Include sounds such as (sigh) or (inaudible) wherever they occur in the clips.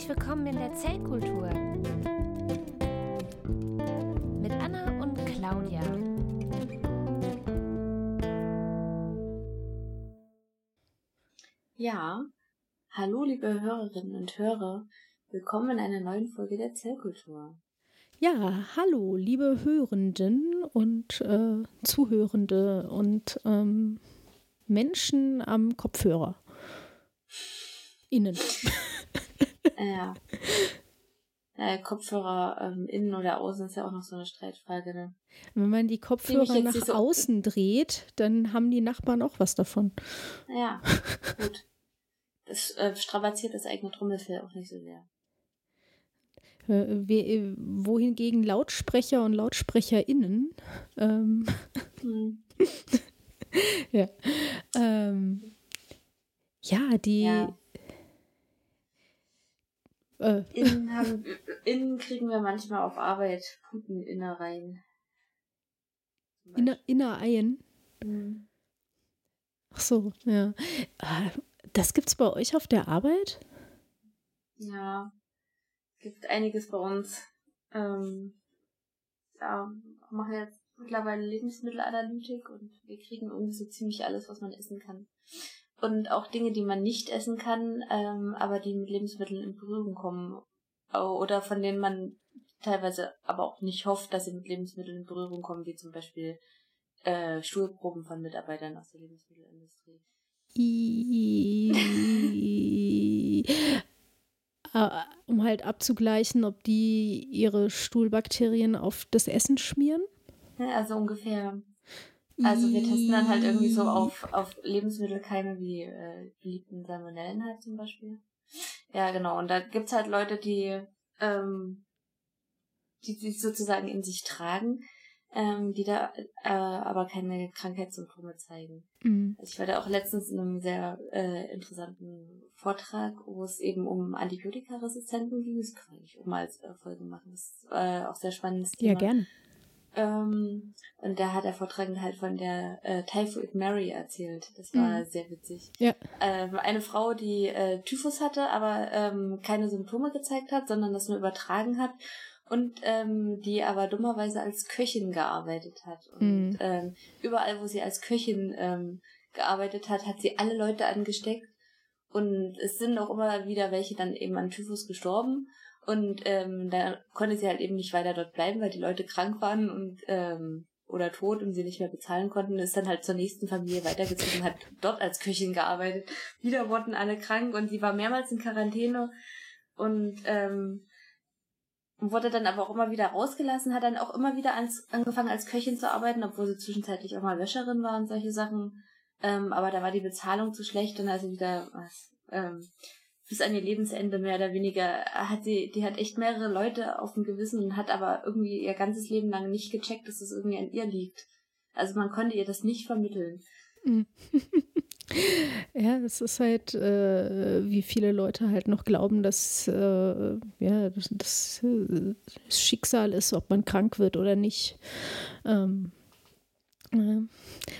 Herzlich willkommen in der Zellkultur mit Anna und Claudia. Ja, hallo liebe Hörerinnen und Hörer, willkommen in einer neuen Folge der Zellkultur. Ja, hallo liebe Hörenden und äh, Zuhörende und ähm, Menschen am Kopfhörer. Innen. Ja. Äh, Kopfhörer ähm, innen oder außen ist ja auch noch so eine Streitfrage. Ne? Wenn man die Kopfhörer nach so außen dreht, dann haben die Nachbarn auch was davon. Ja, gut. Das äh, strapaziert das eigene Trommelfell auch nicht so sehr. Äh, we, wohingegen Lautsprecher und LautsprecherInnen ähm, hm. (laughs) ja. Ähm, ja, die ja. Äh. Innen, haben, innen kriegen wir manchmal auf Arbeit Puteninnereien. Inner, Innereien? Mhm. Ach so, ja. Ah, das gibt's bei euch auf der Arbeit? Ja, gibt einiges bei uns. Ähm, ja, machen jetzt mittlerweile Lebensmittelanalytik und wir kriegen irgendwie so ziemlich alles, was man essen kann und auch Dinge, die man nicht essen kann, ähm, aber die mit Lebensmitteln in Berührung kommen oder von denen man teilweise aber auch nicht hofft, dass sie mit Lebensmitteln in Berührung kommen, wie zum Beispiel äh, Stuhlproben von Mitarbeitern aus der Lebensmittelindustrie. Ah, (laughs) um halt abzugleichen, ob die ihre Stuhlbakterien auf das Essen schmieren? Also ungefähr. Also wir testen dann halt irgendwie so auf, auf Lebensmittelkeime wie äh, beliebten Salmonellen halt zum Beispiel. Ja, genau. Und da gibt's halt Leute, die, ähm, die sich sozusagen in sich tragen, ähm, die da äh, aber keine Krankheitssymptome zeigen. Mhm. Also ich war da auch letztens in einem sehr äh, interessanten Vortrag, wo es eben um Antibiotikaresistenzen ging. Das kann ich auch mal als Folge machen. Das ist äh, auch sehr spannendes Thema. Ja, gerne. Ähm, und da hat der Vortragende halt von der äh, Typhoid Mary erzählt. Das war mhm. sehr witzig. Ja. Ähm, eine Frau, die äh, Typhus hatte, aber ähm, keine Symptome gezeigt hat, sondern das nur übertragen hat und ähm, die aber dummerweise als Köchin gearbeitet hat. Und mhm. ähm, überall, wo sie als Köchin ähm, gearbeitet hat, hat sie alle Leute angesteckt. Und es sind auch immer wieder welche dann eben an Typhus gestorben. Und ähm, da konnte sie halt eben nicht weiter dort bleiben, weil die Leute krank waren und ähm, oder tot und sie nicht mehr bezahlen konnten, ist dann halt zur nächsten Familie weitergezogen, hat dort als Köchin gearbeitet. Wieder wurden alle krank und sie war mehrmals in Quarantäne und ähm, wurde dann aber auch immer wieder rausgelassen, hat dann auch immer wieder ans, angefangen als Köchin zu arbeiten, obwohl sie zwischenzeitlich auch mal Wäscherin war und solche Sachen. Ähm, aber da war die Bezahlung zu schlecht und also wieder was. Ähm, bis an ihr Lebensende mehr oder weniger hat sie, die hat echt mehrere Leute auf dem Gewissen und hat aber irgendwie ihr ganzes Leben lang nicht gecheckt, dass es irgendwie an ihr liegt. Also man konnte ihr das nicht vermitteln. Mhm. (laughs) ja, das ist halt, äh, wie viele Leute halt noch glauben, dass äh, ja, das, das, das, Schicksal ist, ob man krank wird oder nicht. Ähm.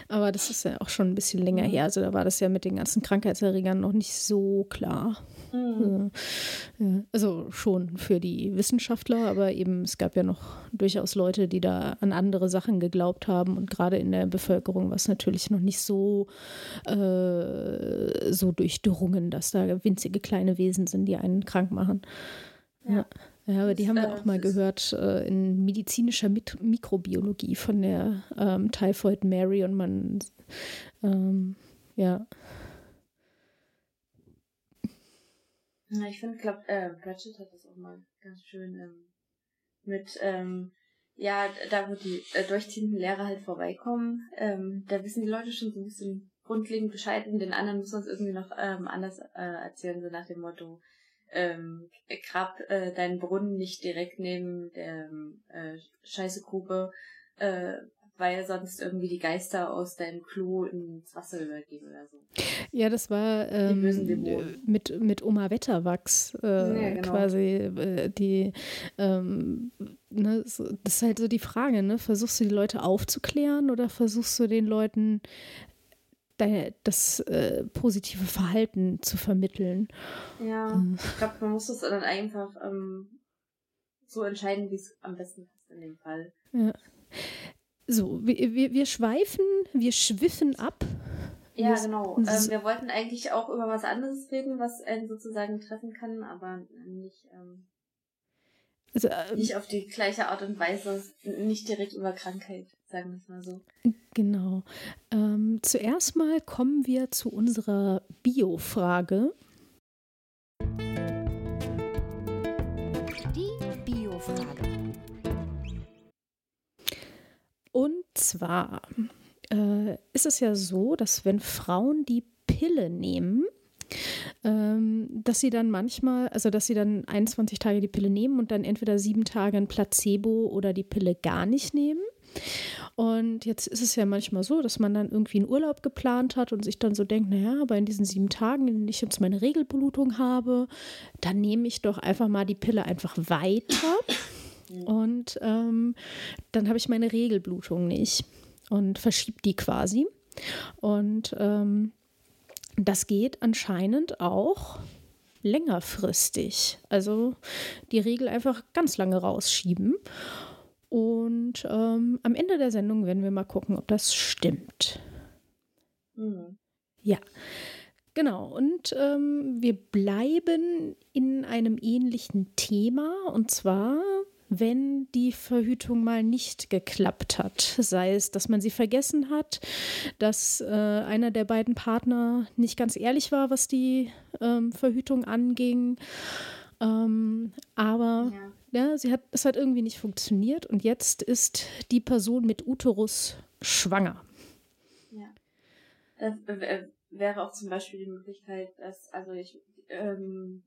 Aber das ist ja auch schon ein bisschen länger her. Also da war das ja mit den ganzen Krankheitserregern noch nicht so klar. Mhm. Also schon für die Wissenschaftler, aber eben es gab ja noch durchaus Leute, die da an andere Sachen geglaubt haben und gerade in der Bevölkerung war es natürlich noch nicht so, äh, so durchdrungen, dass da winzige kleine Wesen sind, die einen krank machen. Ja. Ja, aber die haben wir auch mal gehört äh, in medizinischer Mit Mikrobiologie von der ähm, Typhoid Mary und man, ähm, ja. Ja, ich finde, glaube, äh, Pratchett hat das auch mal ganz schön ähm, mit, ähm, ja, da wo die äh, durchziehenden Lehrer halt vorbeikommen, ähm, da wissen die Leute schon so ein bisschen grundlegend Bescheid und den anderen muss man es irgendwie noch ähm, anders äh, erzählen, so nach dem Motto, ähm, grab äh, deinen Brunnen nicht direkt neben der äh, Scheißegrube, äh, weil sondern irgendwie die Geister aus deinem Klo ins Wasser übergehen oder so. Ja, das war ähm, mit, mit Oma Wetterwachs äh, ja, genau. quasi äh, die ähm, ne, das ist halt so die Frage, ne? Versuchst du die Leute aufzuklären oder versuchst du den Leuten das äh, positive Verhalten zu vermitteln. Ja, ähm. ich glaube, man muss das dann einfach ähm, so entscheiden, wie es am besten passt in dem Fall. Ja. So, wir, wir, wir schweifen, wir schwiffen ab. Ja, genau. Ähm, wir wollten eigentlich auch über was anderes reden, was einen sozusagen treffen kann, aber nicht, ähm, also, ähm, nicht auf die gleiche Art und Weise, nicht direkt über Krankheit, sagen wir es mal so. Genau. Ähm, zuerst mal kommen wir zu unserer Bio-Frage. Die Bio-Frage. Und zwar äh, ist es ja so, dass wenn Frauen die Pille nehmen, ähm, dass sie dann manchmal, also dass sie dann 21 Tage die Pille nehmen und dann entweder sieben Tage ein Placebo oder die Pille gar nicht nehmen. Und jetzt ist es ja manchmal so, dass man dann irgendwie einen Urlaub geplant hat und sich dann so denkt, naja, aber in diesen sieben Tagen, in denen ich jetzt meine Regelblutung habe, dann nehme ich doch einfach mal die Pille einfach weiter. Und ähm, dann habe ich meine Regelblutung nicht und verschiebt die quasi. Und ähm, das geht anscheinend auch längerfristig. Also die Regel einfach ganz lange rausschieben. Und ähm, am Ende der Sendung werden wir mal gucken, ob das stimmt. Mhm. Ja, genau. Und ähm, wir bleiben in einem ähnlichen Thema. Und zwar wenn die Verhütung mal nicht geklappt hat. Sei es, dass man sie vergessen hat, dass äh, einer der beiden Partner nicht ganz ehrlich war, was die ähm, Verhütung anging. Ähm, aber ja. Ja, sie hat, es hat irgendwie nicht funktioniert und jetzt ist die Person mit Uterus schwanger. Ja. Das wäre auch zum Beispiel die Möglichkeit, dass, also ich, ähm,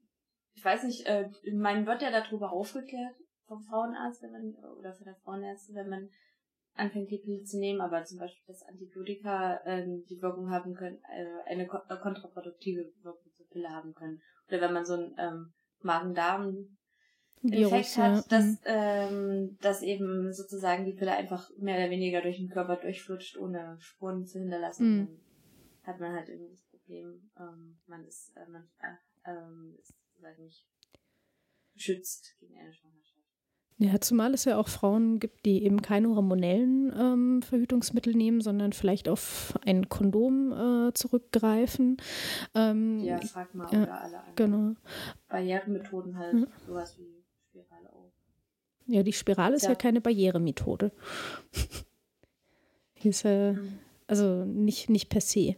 ich weiß nicht, äh, mein wird ja darüber aufgeklärt, vom Frauenarzt, wenn man, oder von der Frauenärztin, wenn man anfängt, die Pille zu nehmen, aber zum Beispiel, dass Antibiotika äh, die Wirkung haben können, äh, eine ko kontraproduktive Wirkung zur Pille haben können. Oder wenn man so ein ähm, Magen-Darm Infekt hat, ja. dass, mhm. ähm, dass eben sozusagen die Pille einfach mehr oder weniger durch den Körper durchflutscht, ohne Spuren zu hinterlassen. Mhm. Dann hat man halt irgendwie das Problem, ähm, man ist, äh, man äh, ähm, ist sozusagen nicht geschützt gegen eine Schwangerschaft. Ja, zumal es ja auch Frauen gibt, die eben keine hormonellen ähm, Verhütungsmittel nehmen, sondern vielleicht auf ein Kondom äh, zurückgreifen. Ähm, ja, frag mal, ja, oder alle anderen genau. Barrieremethoden halt, ja. sowas wie. Ja, die Spirale ist ja, ja keine Barrieremethode. (laughs) ist äh, mhm. also nicht, nicht per se.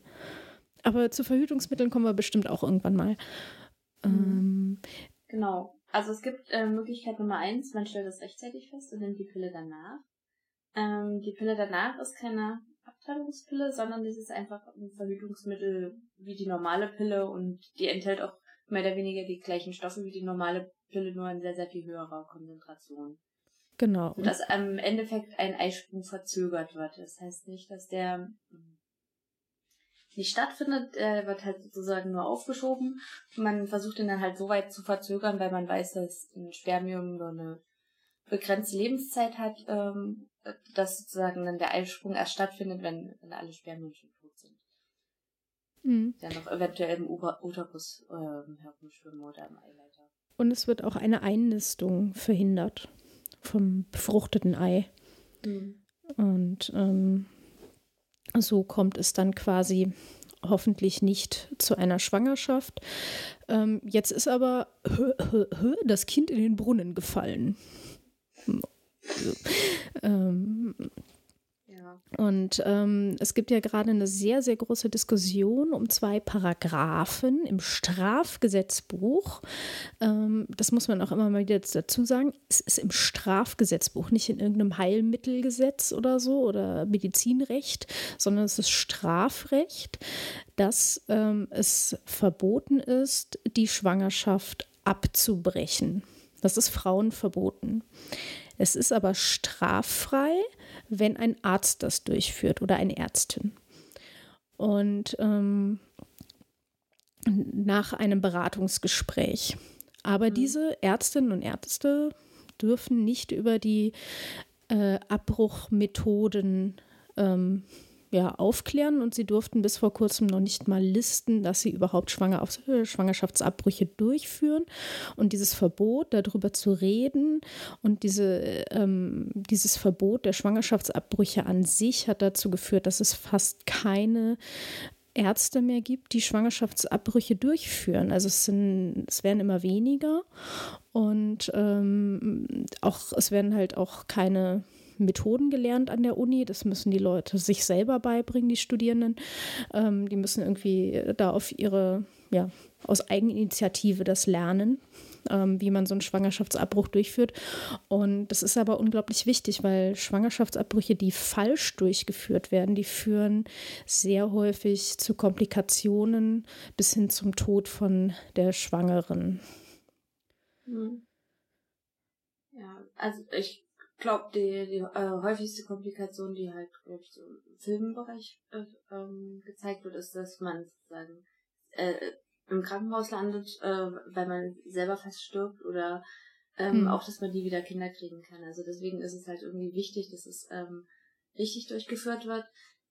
Aber zu Verhütungsmitteln kommen wir bestimmt auch irgendwann mal. Mhm. Ähm, genau. Also es gibt äh, Möglichkeit Nummer eins, man stellt es rechtzeitig fest und nimmt die Pille danach. Ähm, die Pille danach ist keine Abtreibungspille, sondern das ist einfach ein Verhütungsmittel wie die normale Pille und die enthält auch mehr oder weniger die gleichen Stoffe wie die normale Pille, nur in sehr, sehr viel höherer Konzentration. Genau. Und dass im Endeffekt ein Eisprung verzögert wird. Das heißt nicht, dass der nicht stattfindet, äh, wird halt sozusagen nur aufgeschoben. Man versucht ihn dann halt so weit zu verzögern, weil man weiß, dass ein Spermium nur eine begrenzte Lebenszeit hat, ähm, dass sozusagen dann der Eisprung erst stattfindet, wenn, wenn alle Spermien schon tot. Mhm. Der noch eventuell im Uterus äh, herumschwimmen oder im Eileiter. Und es wird auch eine Einnistung verhindert vom befruchteten Ei. Mhm. Und ähm, so kommt es dann quasi hoffentlich nicht zu einer Schwangerschaft. Ähm, jetzt ist aber das Kind in den Brunnen gefallen. Ähm, und ähm, es gibt ja gerade eine sehr, sehr große Diskussion um zwei Paragraphen im Strafgesetzbuch. Ähm, das muss man auch immer mal wieder dazu sagen. Es ist im Strafgesetzbuch, nicht in irgendeinem Heilmittelgesetz oder so oder Medizinrecht, sondern es ist Strafrecht, dass ähm, es verboten ist, die Schwangerschaft abzubrechen. Das ist Frauen verboten. Es ist aber straffrei, wenn ein Arzt das durchführt oder eine Ärztin. Und ähm, nach einem Beratungsgespräch. Aber mhm. diese Ärztinnen und Ärzte dürfen nicht über die äh, Abbruchmethoden ähm, ja, aufklären und sie durften bis vor kurzem noch nicht mal listen, dass sie überhaupt Schwanger äh, Schwangerschaftsabbrüche durchführen. Und dieses Verbot, darüber zu reden und diese, ähm, dieses Verbot der Schwangerschaftsabbrüche an sich hat dazu geführt, dass es fast keine Ärzte mehr gibt, die Schwangerschaftsabbrüche durchführen. Also es, sind, es werden immer weniger und ähm, auch es werden halt auch keine Methoden gelernt an der Uni. Das müssen die Leute sich selber beibringen, die Studierenden. Ähm, die müssen irgendwie da auf ihre, ja, aus Eigeninitiative das lernen, ähm, wie man so einen Schwangerschaftsabbruch durchführt. Und das ist aber unglaublich wichtig, weil Schwangerschaftsabbrüche, die falsch durchgeführt werden, die führen sehr häufig zu Komplikationen bis hin zum Tod von der Schwangeren. Hm. Ja, also ich glaube, die, die äh, häufigste Komplikation, die halt, glaube ich, so im Filmbereich äh, ähm, gezeigt wird, ist, dass man sozusagen äh, im Krankenhaus landet, äh, weil man selber fast stirbt oder ähm, hm. auch, dass man nie wieder Kinder kriegen kann. Also deswegen ist es halt irgendwie wichtig, dass es ähm, richtig durchgeführt wird.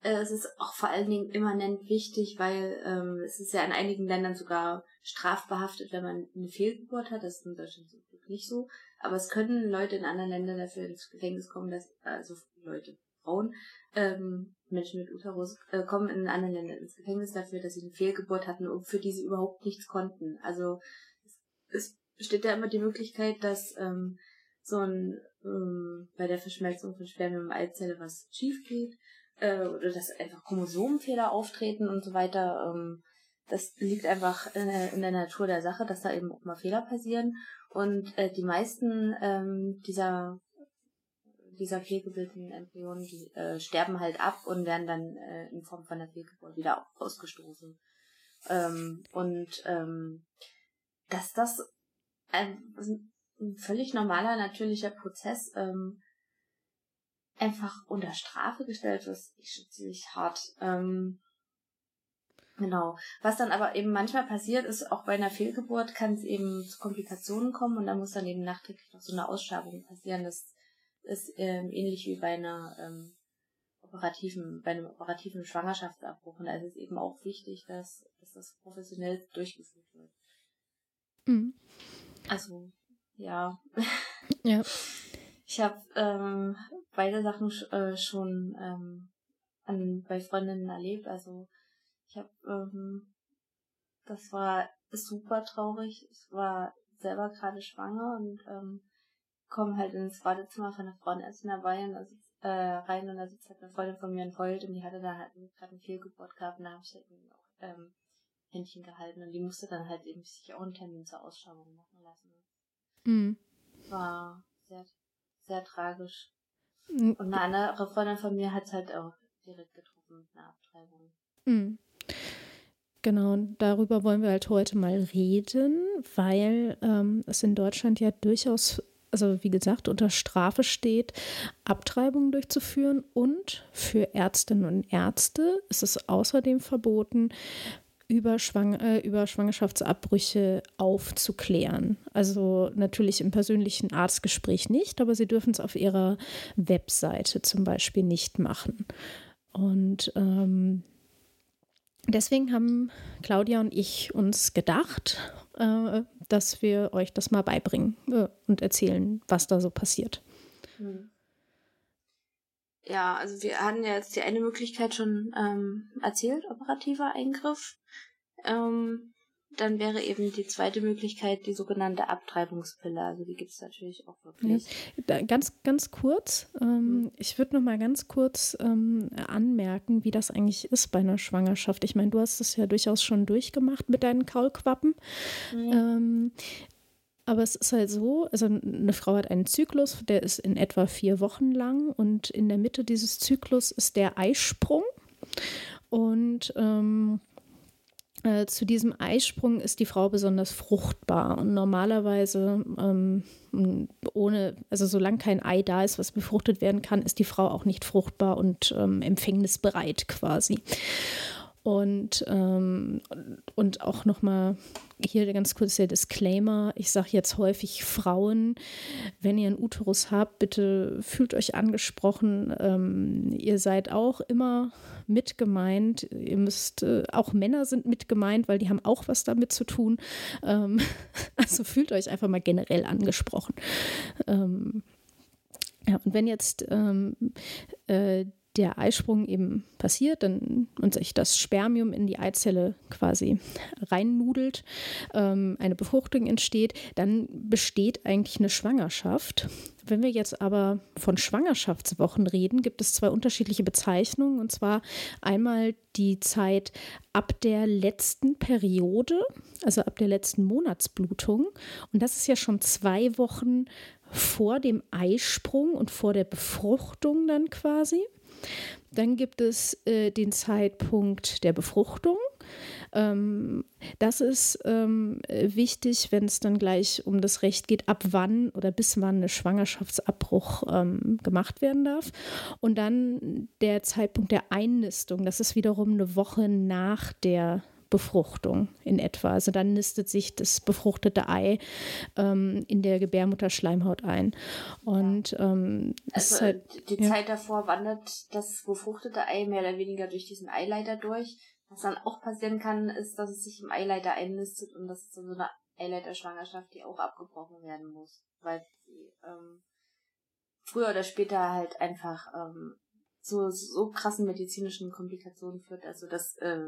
Äh, es ist auch vor allen Dingen immanent wichtig, weil ähm, es ist ja in einigen Ländern sogar strafbehaftet, wenn man eine Fehlgeburt hat. Das ist in Deutschland zum Glück nicht so. Aber es können Leute in anderen Ländern dafür ins Gefängnis kommen, dass, also Leute, Frauen, ähm, Menschen mit Uterus, äh, kommen in anderen Ländern ins Gefängnis dafür, dass sie eine Fehlgeburt hatten und für die sie überhaupt nichts konnten. Also es, es besteht da immer die Möglichkeit, dass ähm, so ein ähm, bei der Verschmelzung von Spermien und Eizelle was schief geht äh, oder dass einfach Chromosomenfehler auftreten und so weiter. Ähm, das liegt einfach in der, in der Natur der Sache, dass da eben auch mal Fehler passieren. Und äh, die meisten ähm, dieser dieser fehlgebildeten Embryonen, die äh, sterben halt ab und werden dann äh, in Form von der Fehlgeburt wieder ausgestoßen. Ähm, und ähm, dass das ein, ein völlig normaler, natürlicher Prozess ähm, einfach unter Strafe gestellt ist ziemlich hart. Ähm, Genau. Was dann aber eben manchmal passiert ist, auch bei einer Fehlgeburt kann es eben zu Komplikationen kommen und da muss dann eben nachträglich noch so eine Ausschabung passieren. Das ist ähm, ähnlich wie bei einer ähm, operativen, bei einem operativen Schwangerschaftsabbruch. Und da ist es eben auch wichtig, dass, dass das professionell durchgeführt wird. Mhm. Also, ja. Ja. (laughs) Ich habe ähm, beide Sachen äh, schon ähm, an, bei Freundinnen erlebt. Also ich habe, ähm, das war super traurig. Ich war selber gerade schwanger und ähm, komme halt ins Badezimmer von der Frauenärztin dabei und da sitzt, äh, rein und da sitzt halt eine Freundin von mir und heult und die hatte da halt gerade eine Fehlgeburt gehabt und da habe ich halt eben auch ähm, Händchen gehalten und die musste dann halt eben sich auch einen Termin zur Ausschauung machen lassen. Mhm. War sehr, sehr tragisch. Mhm. Und eine andere Freundin von mir hat es halt auch direkt getroffen mit einer Abtreibung. Mhm. Genau, darüber wollen wir halt heute mal reden, weil ähm, es in Deutschland ja durchaus, also wie gesagt, unter Strafe steht, Abtreibungen durchzuführen und für Ärztinnen und Ärzte ist es außerdem verboten, über, Schwang äh, über Schwangerschaftsabbrüche aufzuklären. Also natürlich im persönlichen Arztgespräch nicht, aber sie dürfen es auf ihrer Webseite zum Beispiel nicht machen. Und ähm, deswegen haben Claudia und ich uns gedacht, äh, dass wir euch das mal beibringen äh, und erzählen, was da so passiert. Hm. Ja, also wir hatten ja jetzt die eine Möglichkeit schon ähm, erzählt, operativer Eingriff. Ähm, dann wäre eben die zweite Möglichkeit die sogenannte Abtreibungspille. Also die gibt es natürlich auch wirklich. Ja. ganz, ganz kurz, ähm, mhm. ich würde noch mal ganz kurz ähm, anmerken, wie das eigentlich ist bei einer Schwangerschaft. Ich meine, du hast es ja durchaus schon durchgemacht mit deinen Kaulquappen. Mhm. Ähm, aber es ist halt so, also eine Frau hat einen Zyklus, der ist in etwa vier Wochen lang und in der Mitte dieses Zyklus ist der Eisprung. Und ähm, äh, zu diesem Eisprung ist die Frau besonders fruchtbar und normalerweise ähm, ohne, also solange kein Ei da ist, was befruchtet werden kann, ist die Frau auch nicht fruchtbar und ähm, empfängnisbereit quasi. Und, ähm, und auch nochmal hier ganz kurz der Disclaimer. Ich sage jetzt häufig Frauen, wenn ihr einen Uterus habt, bitte fühlt euch angesprochen. Ähm, ihr seid auch immer mit gemeint. Ihr müsst, äh, auch Männer sind mit gemeint, weil die haben auch was damit zu tun. Ähm, (laughs) also fühlt euch einfach mal generell angesprochen. Ähm, ja, und wenn jetzt ähm, äh, der Eisprung eben passiert dann, und sich das Spermium in die Eizelle quasi reinnudelt, ähm, eine Befruchtung entsteht, dann besteht eigentlich eine Schwangerschaft. Wenn wir jetzt aber von Schwangerschaftswochen reden, gibt es zwei unterschiedliche Bezeichnungen. Und zwar einmal die Zeit ab der letzten Periode, also ab der letzten Monatsblutung. Und das ist ja schon zwei Wochen vor dem Eisprung und vor der Befruchtung dann quasi. Dann gibt es äh, den Zeitpunkt der Befruchtung. Ähm, das ist ähm, wichtig, wenn es dann gleich um das Recht geht, ab wann oder bis wann eine Schwangerschaftsabbruch ähm, gemacht werden darf. Und dann der Zeitpunkt der Einnistung. Das ist wiederum eine Woche nach der Befruchtung in etwa. Also dann nistet sich das befruchtete Ei ähm, in der Gebärmutterschleimhaut ein. Und ja. ähm, also halt, die ja. Zeit davor wandert das befruchtete Ei mehr oder weniger durch diesen Eileiter durch. Was dann auch passieren kann, ist, dass es sich im Eileiter einnistet und das ist so eine Eileiterschwangerschaft, die auch abgebrochen werden muss, weil sie ähm, früher oder später halt einfach ähm, zu so krassen medizinischen Komplikationen führt. Also das äh,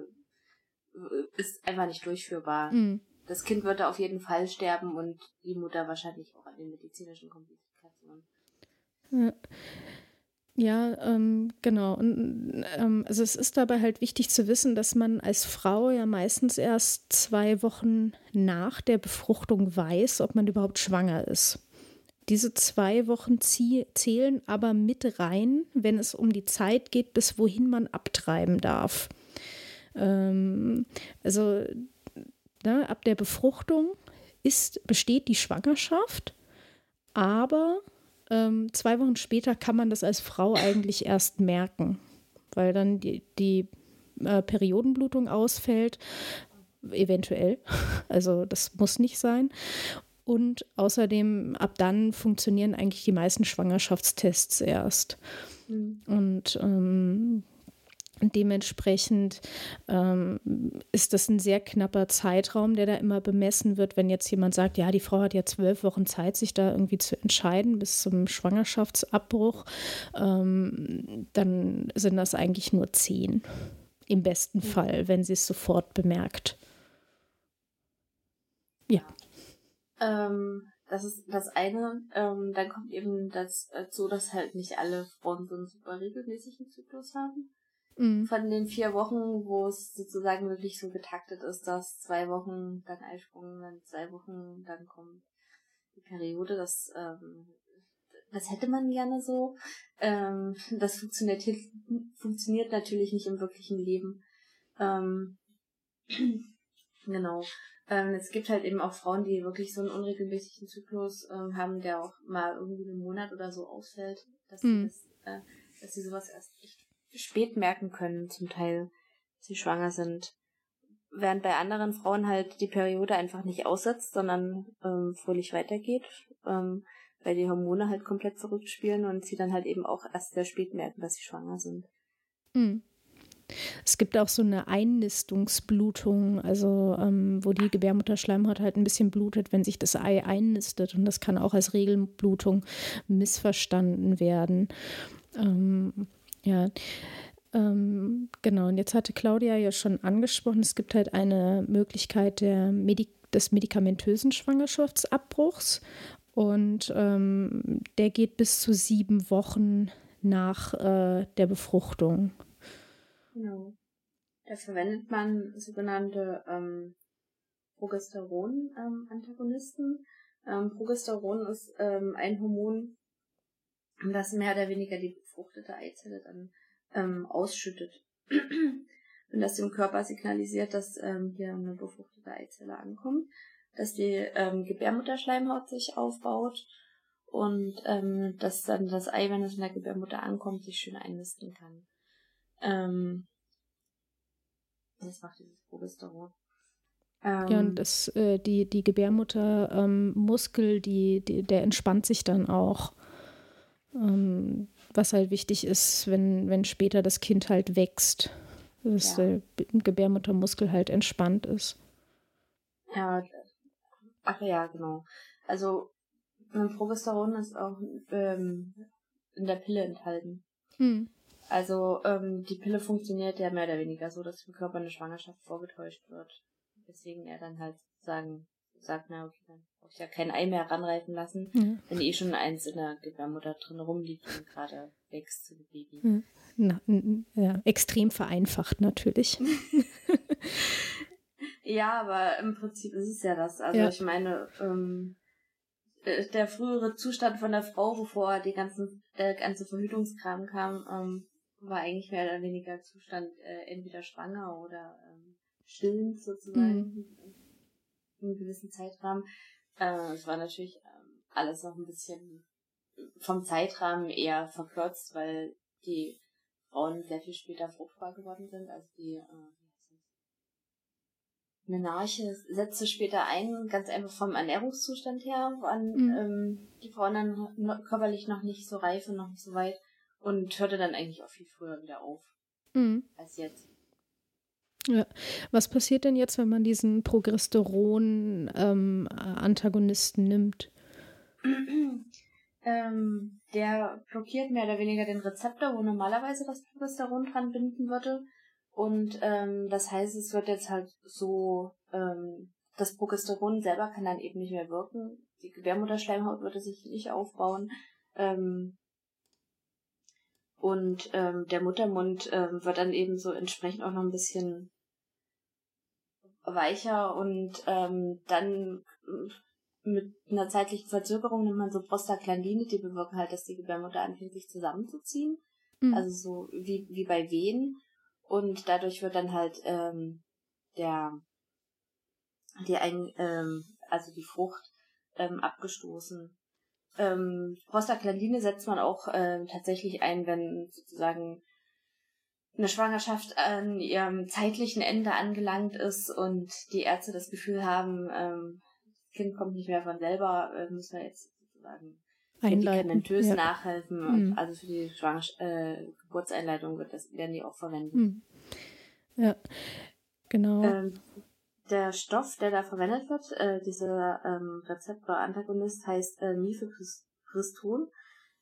ist einfach nicht durchführbar. Mhm. Das Kind wird da auf jeden Fall sterben und die Mutter wahrscheinlich auch an den medizinischen Komplikationen. Ja. Ja, ähm, genau. Und, ähm, also es ist dabei halt wichtig zu wissen, dass man als Frau ja meistens erst zwei Wochen nach der Befruchtung weiß, ob man überhaupt schwanger ist. Diese zwei Wochen zählen aber mit rein, wenn es um die Zeit geht, bis wohin man abtreiben darf. Ähm, also ne, ab der Befruchtung ist, besteht die Schwangerschaft, aber ähm, zwei Wochen später kann man das als Frau eigentlich erst merken, weil dann die, die äh, Periodenblutung ausfällt, eventuell. (laughs) Also das muss nicht sein. Und außerdem, ab dann funktionieren eigentlich die meisten Schwangerschaftstests erst. Mhm. Und ähm, Dementsprechend ähm, ist das ein sehr knapper Zeitraum, der da immer bemessen wird. Wenn jetzt jemand sagt, ja, die Frau hat ja zwölf Wochen Zeit, sich da irgendwie zu entscheiden bis zum Schwangerschaftsabbruch, ähm, dann sind das eigentlich nur zehn. Im besten. Fall, wenn sie es sofort bemerkt. Ja. Ähm, das ist das eine. Ähm, dann kommt eben dazu, dass halt nicht alle Frauen so einen super regelmäßigen Zyklus haben. Mhm. Von den vier Wochen, wo es sozusagen wirklich so getaktet ist, dass zwei Wochen dann Eisprung, dann zwei Wochen, dann kommt die Periode, das, ähm, das hätte man gerne so. Ähm, das funktioniert, funktioniert natürlich nicht im wirklichen Leben. Ähm, genau. Ähm, es gibt halt eben auch Frauen, die wirklich so einen unregelmäßigen Zyklus ähm, haben, der auch mal irgendwie einen Monat oder so ausfällt, dass, mhm. sie, das, äh, dass sie sowas erst echt spät merken können, zum Teil, dass sie schwanger sind. Während bei anderen Frauen halt die Periode einfach nicht aussetzt, sondern ähm, fröhlich weitergeht, ähm, weil die Hormone halt komplett verrückt spielen und sie dann halt eben auch erst sehr spät merken, dass sie schwanger sind. Mhm. Es gibt auch so eine Einnistungsblutung, also ähm, wo die Gebärmutterschleimhaut halt ein bisschen blutet, wenn sich das Ei einnistet. Und das kann auch als Regelblutung missverstanden werden. Ähm, ja, ähm, genau. Und jetzt hatte Claudia ja schon angesprochen, es gibt halt eine Möglichkeit der Medi des medikamentösen Schwangerschaftsabbruchs. Und ähm, der geht bis zu sieben Wochen nach äh, der Befruchtung. Genau. Da verwendet man sogenannte ähm, Progesteron-Antagonisten. Ähm, Progesteron ist ähm, ein Hormon, das mehr oder weniger die befruchtete Eizelle dann ähm, ausschüttet. (clears throat) und das dem Körper signalisiert, dass ähm, hier eine befruchtete Eizelle ankommt, dass die ähm, Gebärmutterschleimhaut sich aufbaut und ähm, dass dann das Ei, wenn es in der Gebärmutter ankommt, sich schön einnisten kann. Ähm, Das macht dieses Progesteron. Ähm, ja, und das, äh, die, die Gebärmuttermuskel, ähm, die, die, der entspannt sich dann auch. Ähm, was halt wichtig ist, wenn, wenn später das Kind halt wächst, dass ja. der Gebärmuttermuskel halt entspannt ist. Ja, ach ja, genau. Also Progesteron ist auch ähm, in der Pille enthalten. Hm. Also ähm, die Pille funktioniert ja mehr oder weniger so, dass dem Körper eine Schwangerschaft vorgetäuscht wird. Deswegen er dann halt sagen sagt, na okay, dann brauche ich ja kein Ei mehr ranreifen lassen, ja. wenn eh schon eins in der Gebärmutter drin rumliegt und gerade wächst zu dem Baby. Ja. Na, ja, extrem vereinfacht natürlich. (laughs) ja, aber im Prinzip ist es ja das. Also ja. ich meine, ähm, äh, der frühere Zustand von der Frau, bevor die ganzen, der ganze Verhütungskram kam, ähm, war eigentlich mehr oder weniger Zustand äh, entweder schwanger oder ähm, stillend sozusagen. Mhm einem gewissen Zeitrahmen. Äh, es war natürlich ähm, alles noch ein bisschen vom Zeitrahmen eher verkürzt, weil die Frauen sehr viel später fruchtbar geworden sind. Also die äh, Menarche setzte später ein, ganz einfach vom Ernährungszustand her, waren mhm. ähm, die Frauen dann körperlich noch nicht so reif und noch nicht so weit und hörte dann eigentlich auch viel früher wieder auf mhm. als jetzt. Ja. Was passiert denn jetzt, wenn man diesen Progesteron-Antagonisten ähm, nimmt? (clears throat) ähm, der blockiert mehr oder weniger den Rezeptor, wo normalerweise das Progesteron dran binden würde. Und ähm, das heißt, es wird jetzt halt so, ähm, das Progesteron selber kann dann eben nicht mehr wirken. Die Gebärmutterschleimhaut würde sich nicht aufbauen. Ähm, und ähm, der Muttermund ähm, wird dann eben so entsprechend auch noch ein bisschen weicher und ähm, dann mit einer zeitlichen Verzögerung nimmt man so Prostaglandine, die bewirken halt, dass die Gebärmutter anfängt, sich zusammenzuziehen. Mhm. Also so wie, wie bei Wehen. Und dadurch wird dann halt ähm, der die ein, ähm, also die Frucht ähm, abgestoßen. Ähm, Prostaglandine setzt man auch ähm, tatsächlich ein, wenn sozusagen eine Schwangerschaft an ihrem zeitlichen Ende angelangt ist und die Ärzte das Gefühl haben, ähm, das Kind kommt nicht mehr von selber, äh, müssen wir jetzt sozusagen medikamentös ja. nachhelfen. Mhm. Also für die Schwangersch äh, Geburtseinleitung wird das, werden die auch verwenden. Mhm. Ja, genau. Ähm, der Stoff, der da verwendet wird, äh, dieser ähm, Rezeptor-Antagonist heißt äh, Mifepriston.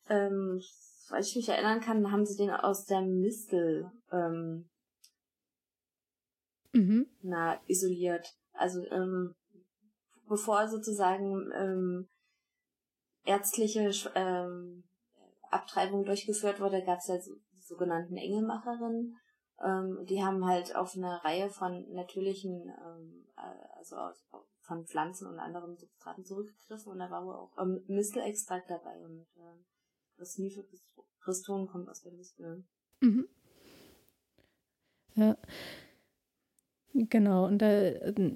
Ähm, weil ich mich erinnern kann, haben sie den aus der Mistel ähm, mhm. na, isoliert. Also ähm, bevor sozusagen ähm, ärztliche ähm, Abtreibung durchgeführt wurde, gab es ja so, die sogenannten Engelmacherinnen. Ähm, die haben halt auf eine Reihe von natürlichen, ähm, äh, also aus, von Pflanzen und anderen Substraten zurückgegriffen und da war wohl auch ähm, Mistelextrakt dabei und äh, das Mifepriston kommt aus der Liste. Mhm. Ja. Genau, und da,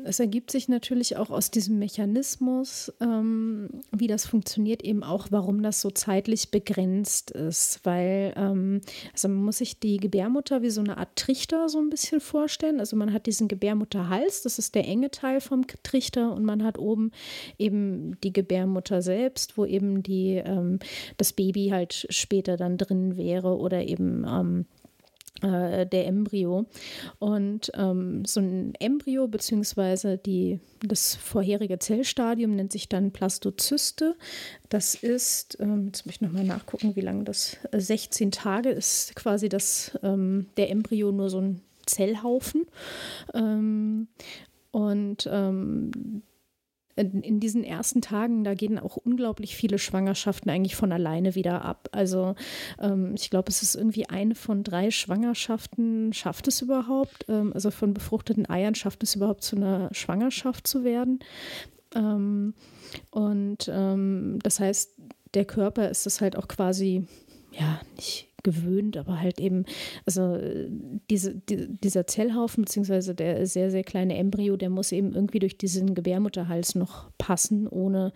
es ergibt sich natürlich auch aus diesem Mechanismus, ähm, wie das funktioniert, eben auch, warum das so zeitlich begrenzt ist. Weil, ähm, also man muss sich die Gebärmutter wie so eine Art Trichter so ein bisschen vorstellen. Also man hat diesen Gebärmutterhals, das ist der enge Teil vom Trichter, und man hat oben eben die Gebärmutter selbst, wo eben die, ähm, das Baby halt später dann drin wäre oder eben ähm, äh, der Embryo. Und ähm, so ein Embryo beziehungsweise das vorherige Zellstadium nennt sich dann Plastozyste. Das ist, ähm, jetzt muss ich nochmal nachgucken, wie lange das, 16 Tage ist quasi das, ähm, der Embryo nur so ein Zellhaufen. Ähm, und in diesen ersten Tagen, da gehen auch unglaublich viele Schwangerschaften eigentlich von alleine wieder ab. Also ähm, ich glaube, es ist irgendwie eine von drei Schwangerschaften schafft es überhaupt, ähm, also von befruchteten Eiern schafft es überhaupt zu einer Schwangerschaft zu werden. Ähm, und ähm, das heißt, der Körper ist das halt auch quasi, ja, nicht gewöhnt, aber halt eben, also diese, die, dieser Zellhaufen, beziehungsweise der sehr, sehr kleine Embryo, der muss eben irgendwie durch diesen Gebärmutterhals noch passen, ohne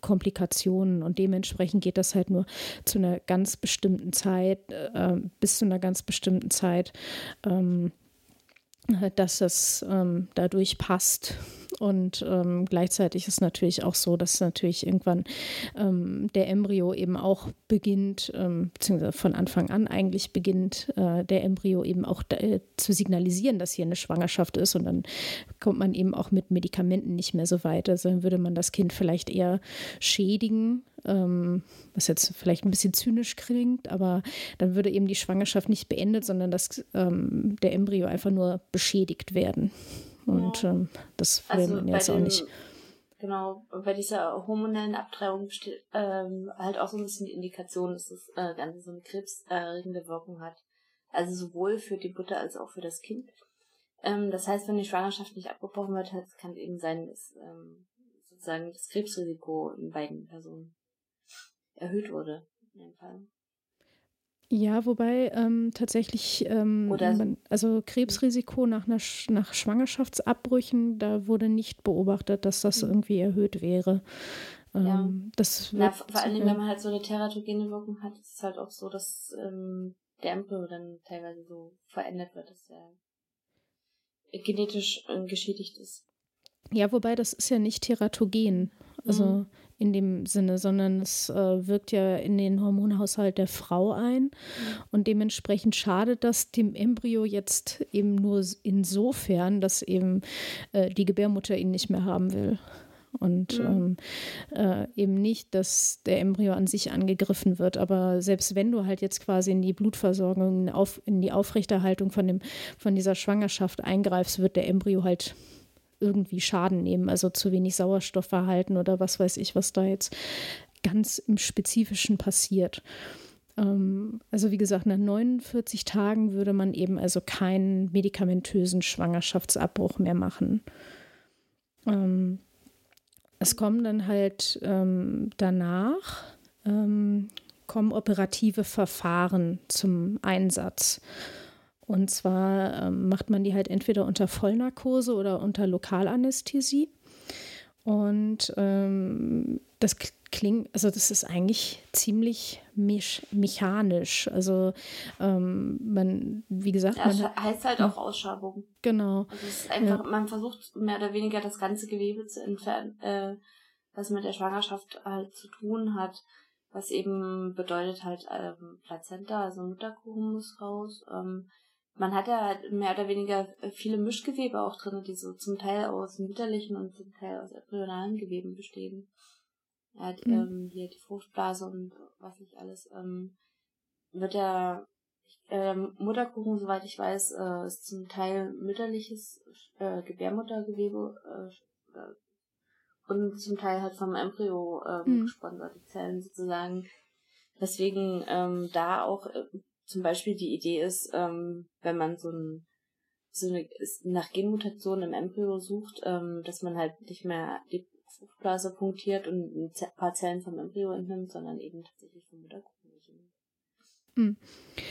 Komplikationen. Und dementsprechend geht das halt nur zu einer ganz bestimmten Zeit, äh, bis zu einer ganz bestimmten Zeit. Ähm, dass das ähm, dadurch passt. Und ähm, gleichzeitig ist natürlich auch so, dass natürlich irgendwann ähm, der Embryo eben auch beginnt, ähm, beziehungsweise von Anfang an eigentlich beginnt, äh, der Embryo eben auch da, äh, zu signalisieren, dass hier eine Schwangerschaft ist. Und dann kommt man eben auch mit Medikamenten nicht mehr so weit. Also dann würde man das Kind vielleicht eher schädigen, ähm, was jetzt vielleicht ein bisschen zynisch klingt, aber dann würde eben die Schwangerschaft nicht beendet, sondern dass ähm, der Embryo einfach nur beschädigt werden. Und ja. ähm, das will also man jetzt auch nicht. Genau, bei dieser hormonellen Abtreibung besteht ähm, halt auch so ein bisschen die Indikation, dass das äh, Ganze so eine krebserregende Wirkung hat. Also sowohl für die Mutter als auch für das Kind. Ähm, das heißt, wenn die Schwangerschaft nicht abgebrochen wird, kann es eben sein, dass ähm, sozusagen das Krebsrisiko in beiden Personen erhöht wurde. In dem Fall. Ja, wobei ähm, tatsächlich, ähm, man, also Krebsrisiko nach, einer, nach Schwangerschaftsabbrüchen, da wurde nicht beobachtet, dass das mhm. irgendwie erhöht wäre. Ähm, ja. das Na, vor allem, wenn man halt so eine teratogene Wirkung hat, ist es halt auch so, dass ähm, der Embryo dann teilweise so verändert wird, dass er genetisch äh, geschädigt ist. Ja, wobei das ist ja nicht teratogen. Also mhm in dem Sinne, sondern es äh, wirkt ja in den Hormonhaushalt der Frau ein. Mhm. Und dementsprechend schadet das dem Embryo jetzt eben nur insofern, dass eben äh, die Gebärmutter ihn nicht mehr haben will. Und mhm. ähm, äh, eben nicht, dass der Embryo an sich angegriffen wird. Aber selbst wenn du halt jetzt quasi in die Blutversorgung, auf, in die Aufrechterhaltung von, dem, von dieser Schwangerschaft eingreifst, wird der Embryo halt irgendwie Schaden nehmen, also zu wenig Sauerstoff verhalten oder was weiß ich, was da jetzt ganz im Spezifischen passiert. Ähm, also wie gesagt, nach 49 Tagen würde man eben also keinen medikamentösen Schwangerschaftsabbruch mehr machen. Ähm, es kommen dann halt ähm, danach ähm, kommen operative Verfahren zum Einsatz. Und zwar ähm, macht man die halt entweder unter Vollnarkose oder unter Lokalanästhesie. Und ähm, das klingt, also das ist eigentlich ziemlich mech mechanisch. Also ähm, man, wie gesagt, ja, man heißt halt auch Ausschabung. Genau. Also es ist einfach, ja. man versucht mehr oder weniger das ganze Gewebe zu entfernen, äh, was mit der Schwangerschaft halt zu tun hat. Was eben bedeutet halt ähm, Plazenta, also Mutterkuchen muss raus. Ähm, man hat ja halt mehr oder weniger viele Mischgewebe auch drin, die so zum Teil aus mütterlichen und zum Teil aus embryonalen Geweben bestehen. Ja, mhm. ähm, hier die Fruchtblase und was nicht alles, ähm, wird ja ähm, Mutterkuchen, soweit ich weiß, äh, ist zum Teil mütterliches äh, Gebärmuttergewebe äh, äh und zum Teil halt vom Embryo äh, mhm. gesponsert, die Zellen sozusagen. Deswegen ähm, da auch äh, zum Beispiel die Idee ist, ähm, wenn man so, ein, so eine nach Genmutation im Embryo sucht, ähm, dass man halt nicht mehr die Fruchtblase punktiert und ein paar Zellen vom Embryo entnimmt, sondern eben tatsächlich vom Mutterkuchen Mhm.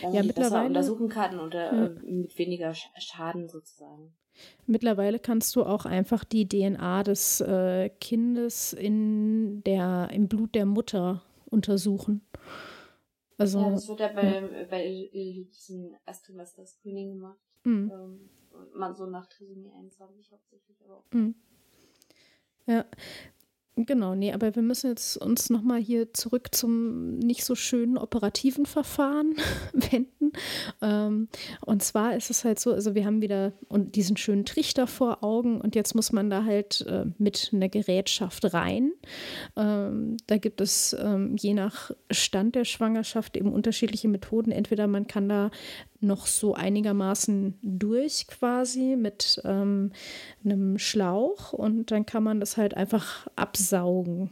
Ja, mittlerweile untersuchen kann oder ja. äh, mit weniger Schaden sozusagen. Mittlerweile kannst du auch einfach die DNA des äh, Kindes in der, im Blut der Mutter untersuchen. Also, ja, das wird ja bei, ja. bei diesen Erstsemester-Screening gemacht. Mhm. Ähm, man so nach Trisomie 21 hauptsächlich, aber auch. Mhm. Ja, Genau, nee, aber wir müssen jetzt uns nochmal hier zurück zum nicht so schönen operativen Verfahren (laughs) wenden. Ähm, und zwar ist es halt so, also wir haben wieder diesen schönen Trichter vor Augen und jetzt muss man da halt äh, mit einer Gerätschaft rein. Ähm, da gibt es ähm, je nach Stand der Schwangerschaft eben unterschiedliche Methoden. Entweder man kann da noch so einigermaßen durch quasi mit ähm, einem Schlauch und dann kann man das halt einfach absaugen.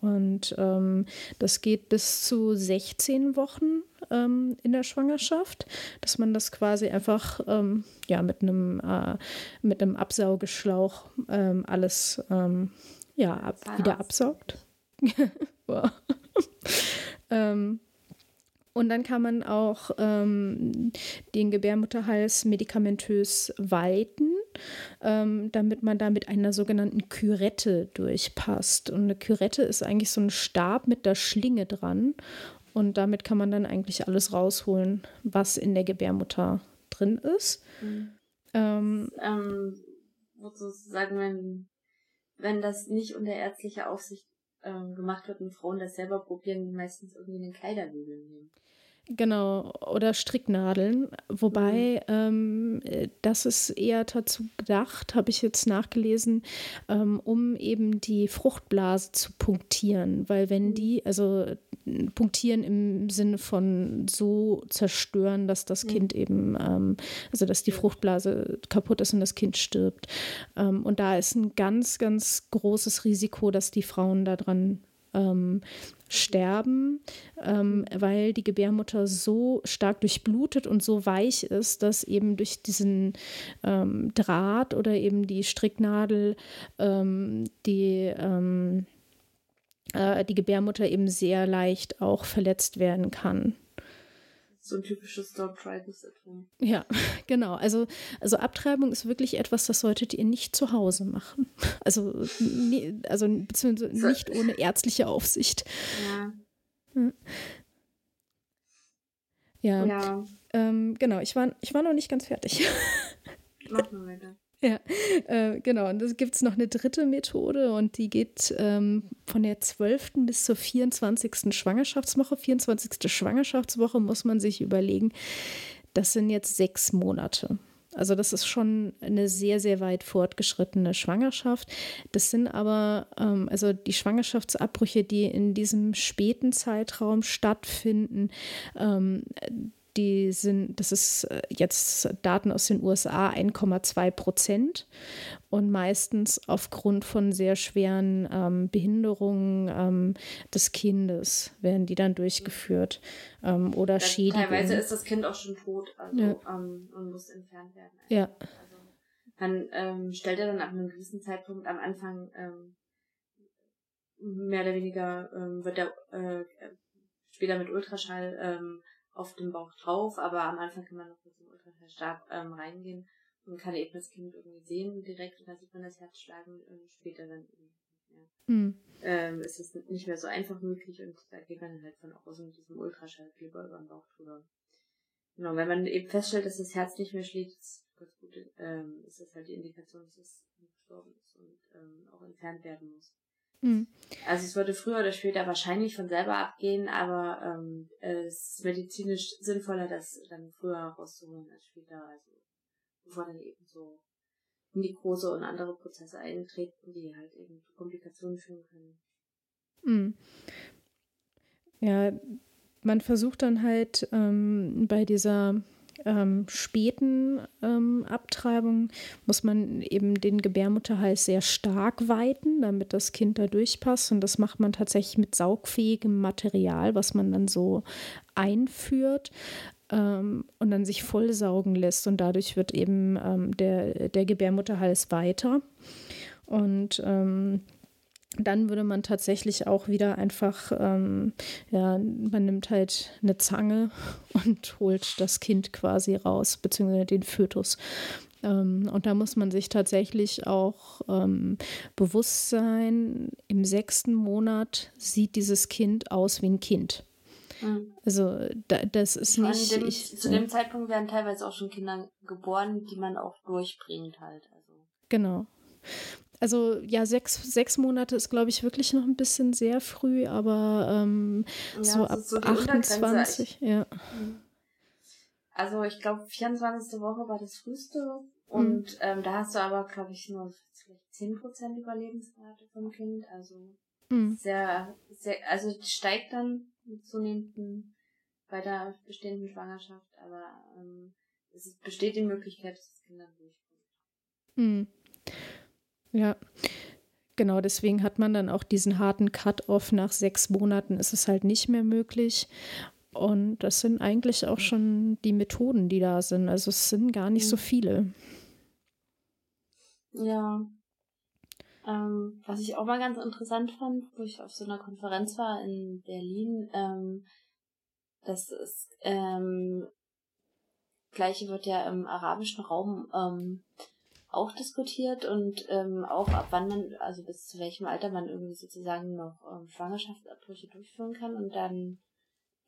Und ähm, das geht bis zu 16 Wochen ähm, in der Schwangerschaft, dass man das quasi einfach ähm, ja, mit, einem, äh, mit einem Absaugeschlauch ähm, alles ähm, ja, ab, wieder absaugt. (laughs) (laughs) ähm, und dann kann man auch ähm, den Gebärmutterhals medikamentös weiten, ähm, damit man da mit einer sogenannten Kürette durchpasst. Und eine Kürette ist eigentlich so ein Stab mit der Schlinge dran. Und damit kann man dann eigentlich alles rausholen, was in der Gebärmutter drin ist. Mhm. Ähm, ähm, sozusagen, wenn, wenn das nicht unter ärztlicher Aufsicht ähm, gemacht wird und Frauen das selber probieren, die meistens irgendwie einen Kleiderbügel nehmen. Genau, oder Stricknadeln. Wobei, mhm. ähm, das ist eher dazu gedacht, habe ich jetzt nachgelesen, ähm, um eben die Fruchtblase zu punktieren. Weil wenn mhm. die, also punktieren im Sinne von so zerstören, dass das mhm. Kind eben, ähm, also dass die Fruchtblase kaputt ist und das Kind stirbt. Ähm, und da ist ein ganz, ganz großes Risiko, dass die Frauen daran ähm, sterben, ähm, weil die Gebärmutter so stark durchblutet und so weich ist, dass eben durch diesen ähm, Draht oder eben die Stricknadel ähm, die, ähm, äh, die Gebärmutter eben sehr leicht auch verletzt werden kann so ein typisches Don't try this at home. Ja, (laughs) genau. Also, also Abtreibung ist wirklich etwas, das solltet ihr nicht zu Hause machen. (laughs) Also, nie, also beziehungsweise nicht ohne ärztliche Aufsicht. Ja. Ja, ja. Ähm, genau. Ich war, ich war noch nicht ganz fertig. (laughs) Mach mal weiter. (laughs) Ja, äh, genau. Und es gibt noch eine dritte Methode und die geht ähm, von der 12. bis zur 24. Schwangerschaftswoche. 24. Schwangerschaftswoche muss man sich überlegen, das sind jetzt sechs Monate. Also das ist schon eine sehr, sehr weit fortgeschrittene Schwangerschaft. Das sind aber, ähm, also die Schwangerschaftsabbrüche, die in diesem späten Zeitraum stattfinden, ähm, die sind, das ist äh, jetzt Daten aus den USA 1,2 Prozent und meistens aufgrund von sehr schweren ähm, Behinderungen ähm, des Kindes werden die dann durchgeführt ähm, oder ja, Schädigungen. Teilweise ist das Kind auch schon tot also, ja. Ähm, und muss entfernt werden. Also, ja. Also, man ähm, stellt ja dann ab einem gewissen Zeitpunkt am Anfang ähm, mehr oder weniger wird der äh, später mit Ultraschall auf dem Bauch drauf, aber am Anfang kann man noch mit dem Ultraschallstab ähm, reingehen und kann eben das Kind irgendwie sehen direkt und da sieht man das Herz schlagen und später dann irgendwie mehr. Mhm. Ähm, ist es nicht mehr so einfach möglich und da geht man halt von außen mit diesem Ultraschallkleber über den Bauch drüber. Genau, wenn man eben feststellt, dass das Herz nicht mehr schlägt, ist ganz gut, ähm, ist das halt die Indikation, dass es gestorben ist und ähm, auch entfernt werden muss. Mhm. Also es würde früher oder später wahrscheinlich von selber abgehen, aber ähm, es ist medizinisch sinnvoller, das dann früher rauszuholen als später, also bevor dann eben so Nekrose und andere Prozesse eintreten, die halt eben zu Komplikationen führen können. Mhm. Ja, man versucht dann halt ähm, bei dieser ähm, späten ähm, Abtreibung muss man eben den Gebärmutterhals sehr stark weiten, damit das Kind da durchpasst. Und das macht man tatsächlich mit saugfähigem Material, was man dann so einführt ähm, und dann sich vollsaugen lässt. Und dadurch wird eben ähm, der, der Gebärmutterhals weiter. Und ähm, dann würde man tatsächlich auch wieder einfach, ähm, ja, man nimmt halt eine Zange (laughs) und holt das Kind quasi raus, beziehungsweise den Fötus. Ähm, und da muss man sich tatsächlich auch ähm, bewusst sein, im sechsten Monat sieht dieses Kind aus wie ein Kind. Mhm. Also da, das ist nicht. Dem, ich, zu dem Zeitpunkt werden teilweise auch schon Kinder geboren, die man auch durchbringt halt. Also. Genau also ja, sechs, sechs Monate ist, glaube ich, wirklich noch ein bisschen sehr früh, aber ähm, ja, so ab so 28, ja. Mhm. Also ich glaube, 24. Woche war das früheste und mhm. ähm, da hast du aber, glaube ich, nur vielleicht 10% Überlebensrate vom Kind. Also mhm. sehr, sehr, also steigt dann mit zunehmenden bei der bestehenden Schwangerschaft, aber ähm, es besteht die Möglichkeit, dass das Kind dann durchkommt. Mhm. Ja, genau, deswegen hat man dann auch diesen harten Cut-off. Nach sechs Monaten ist es halt nicht mehr möglich. Und das sind eigentlich auch schon die Methoden, die da sind. Also es sind gar nicht so viele. Ja. Ähm, was ich auch mal ganz interessant fand, wo ich auf so einer Konferenz war in Berlin, ähm, das ist ähm, gleiche wird ja im arabischen Raum ähm, auch diskutiert und ähm, auch ab wann man, also bis zu welchem Alter man irgendwie sozusagen noch ähm, Schwangerschaftsabbrüche durchführen kann. Und dann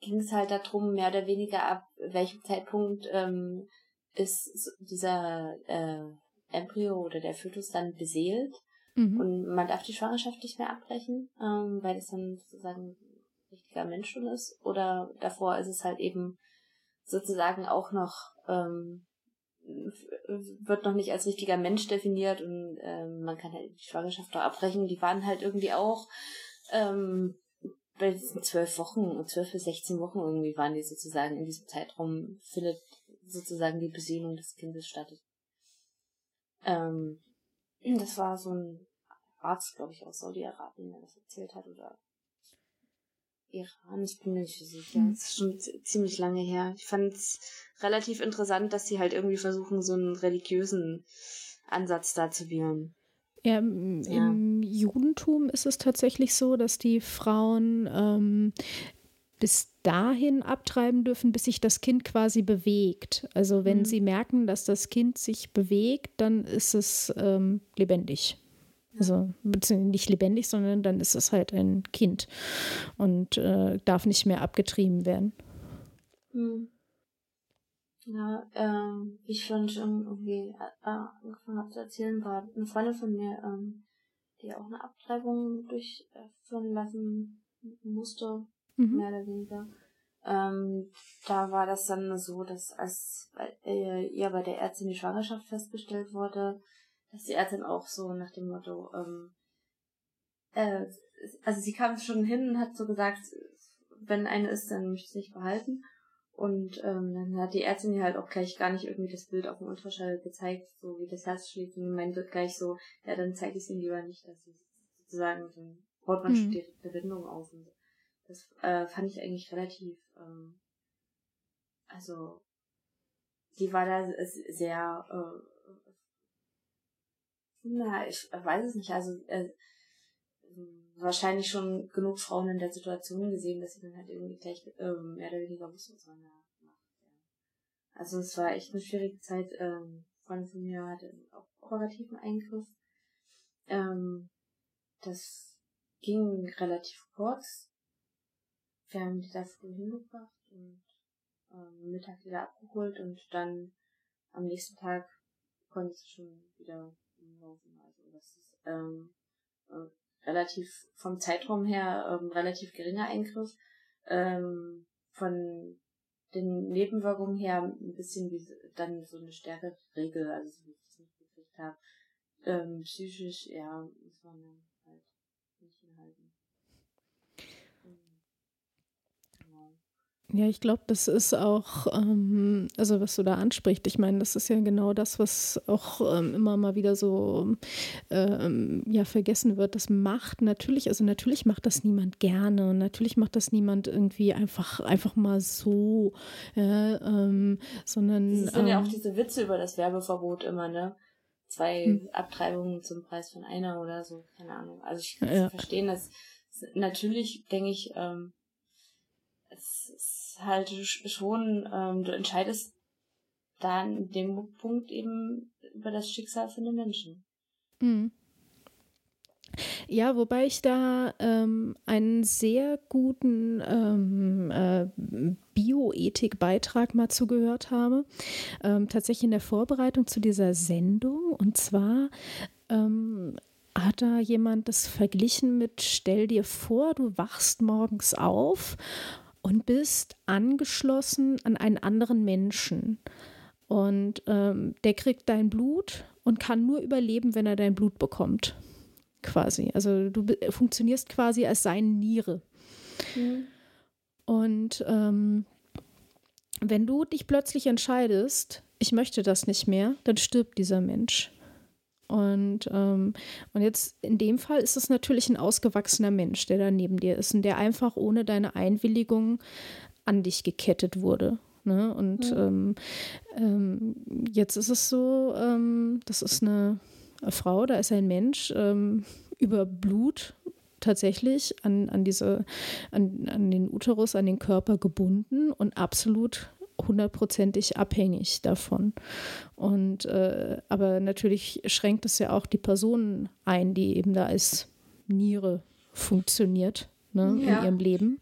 ging es halt darum, mehr oder weniger ab welchem Zeitpunkt ähm, ist dieser äh, Embryo oder der Fötus dann beseelt mhm. und man darf die Schwangerschaft nicht mehr abbrechen, ähm, weil es dann sozusagen ein richtiger Mensch schon ist. Oder davor ist es halt eben sozusagen auch noch ähm, wird noch nicht als richtiger Mensch definiert und ähm, man kann halt die Schwangerschaft auch abbrechen. Die waren halt irgendwie auch ähm, bei diesen zwölf Wochen, zwölf bis sechzehn Wochen irgendwie waren die sozusagen in diesem Zeitraum findet sozusagen die Besinnung des Kindes statt. Ähm, das war so ein Arzt, glaube ich, aus Saudi-Arabien, der das erzählt hat, oder Iran, ich bin mir nicht sicher. Hm. Das ist schon ziemlich lange her. Ich fand es relativ interessant, dass sie halt irgendwie versuchen, so einen religiösen Ansatz da zu wählen. Ja, im, ja. im Judentum ist es tatsächlich so, dass die Frauen ähm, bis dahin abtreiben dürfen, bis sich das Kind quasi bewegt. Also wenn mhm. sie merken, dass das Kind sich bewegt, dann ist es ähm, lebendig. Also nicht lebendig, sondern dann ist es halt ein Kind und äh, darf nicht mehr abgetrieben werden. Mhm. Ja, ähm, wie ich schon schon irgendwie äh, angefangen habe zu erzählen, war eine Freundin von mir, ähm, die auch eine Abtreibung durchführen lassen musste, mhm. mehr oder weniger. Ähm, da war das dann so, dass als äh, ihr bei der Ärztin die Schwangerschaft festgestellt wurde, dass die Ärztin auch so nach dem Motto, ähm, äh, also sie kam schon hin und hat so gesagt, wenn eine ist, dann möchte ich sie nicht behalten. Und ähm, dann hat die Ärztin ihr halt auch gleich gar nicht irgendwie das Bild auf dem Ultraschall gezeigt, so wie das Herz schlägt. Und meinte gleich so, ja, dann zeige ich es ihnen lieber nicht, dass sie sozusagen, dann baut man mhm. schon die Verbindung auf. Und das äh, fand ich eigentlich relativ, ähm, also, die war da sehr, äh, na, ich weiß es nicht, also, äh, wahrscheinlich schon genug Frauen in der Situation gesehen, dass sie dann halt irgendwie gleich ähm, mehr oder weniger wussten, was man da macht. Ja. Also es war echt eine schwierige Zeit. Ähm, Freundin von mir hatte auch operativen Eingriff. Ähm, das ging relativ kurz. Wir haben die da früh hingebracht und ähm, Mittag wieder abgeholt und dann am nächsten Tag konnte sie schon wieder laufen. Also das ist ähm, äh, relativ vom Zeitraum her ähm, relativ geringer Eingriff. Ähm, von den Nebenwirkungen her ein bisschen wie dann so eine stärkere Regel, also so wie ich das nicht gekriegt habe. Ähm, psychisch, ja, muss man dann halt nicht hinhalten. Ja, ich glaube, das ist auch, ähm, also was du da ansprichst, ich meine, das ist ja genau das, was auch ähm, immer mal wieder so ähm, ja, vergessen wird. Das macht natürlich, also natürlich macht das niemand gerne und natürlich macht das niemand irgendwie einfach, einfach mal so, ja, ähm, sondern. Es sind ja auch ähm, diese Witze über das Werbeverbot immer, ne? Zwei hm. Abtreibungen zum Preis von einer oder so, keine Ahnung. Also ich kann ja. verstehen, dass natürlich, denke ich, ähm, es halt schon, ähm, du entscheidest da in dem Punkt eben über das Schicksal von den Menschen. Mhm. Ja, wobei ich da ähm, einen sehr guten ähm, äh, Bioethik-Beitrag mal zugehört habe, ähm, tatsächlich in der Vorbereitung zu dieser Sendung. Und zwar ähm, hat da jemand das verglichen mit, stell dir vor, du wachst morgens auf und bist angeschlossen an einen anderen Menschen. Und ähm, der kriegt dein Blut und kann nur überleben, wenn er dein Blut bekommt. Quasi. Also du funktionierst quasi als seine Niere. Mhm. Und ähm, wenn du dich plötzlich entscheidest, ich möchte das nicht mehr, dann stirbt dieser Mensch. Und, ähm, und jetzt in dem Fall ist es natürlich ein ausgewachsener Mensch, der da neben dir ist und der einfach ohne deine Einwilligung an dich gekettet wurde. Ne? Und mhm. ähm, ähm, jetzt ist es so, ähm, das ist eine Frau, da ist ein Mensch ähm, über Blut tatsächlich an, an diese, an, an den Uterus, an den Körper gebunden und absolut hundertprozentig abhängig davon. Und äh, aber natürlich schränkt es ja auch die Personen ein, die eben da als Niere funktioniert. Ne, ja. in ihrem Leben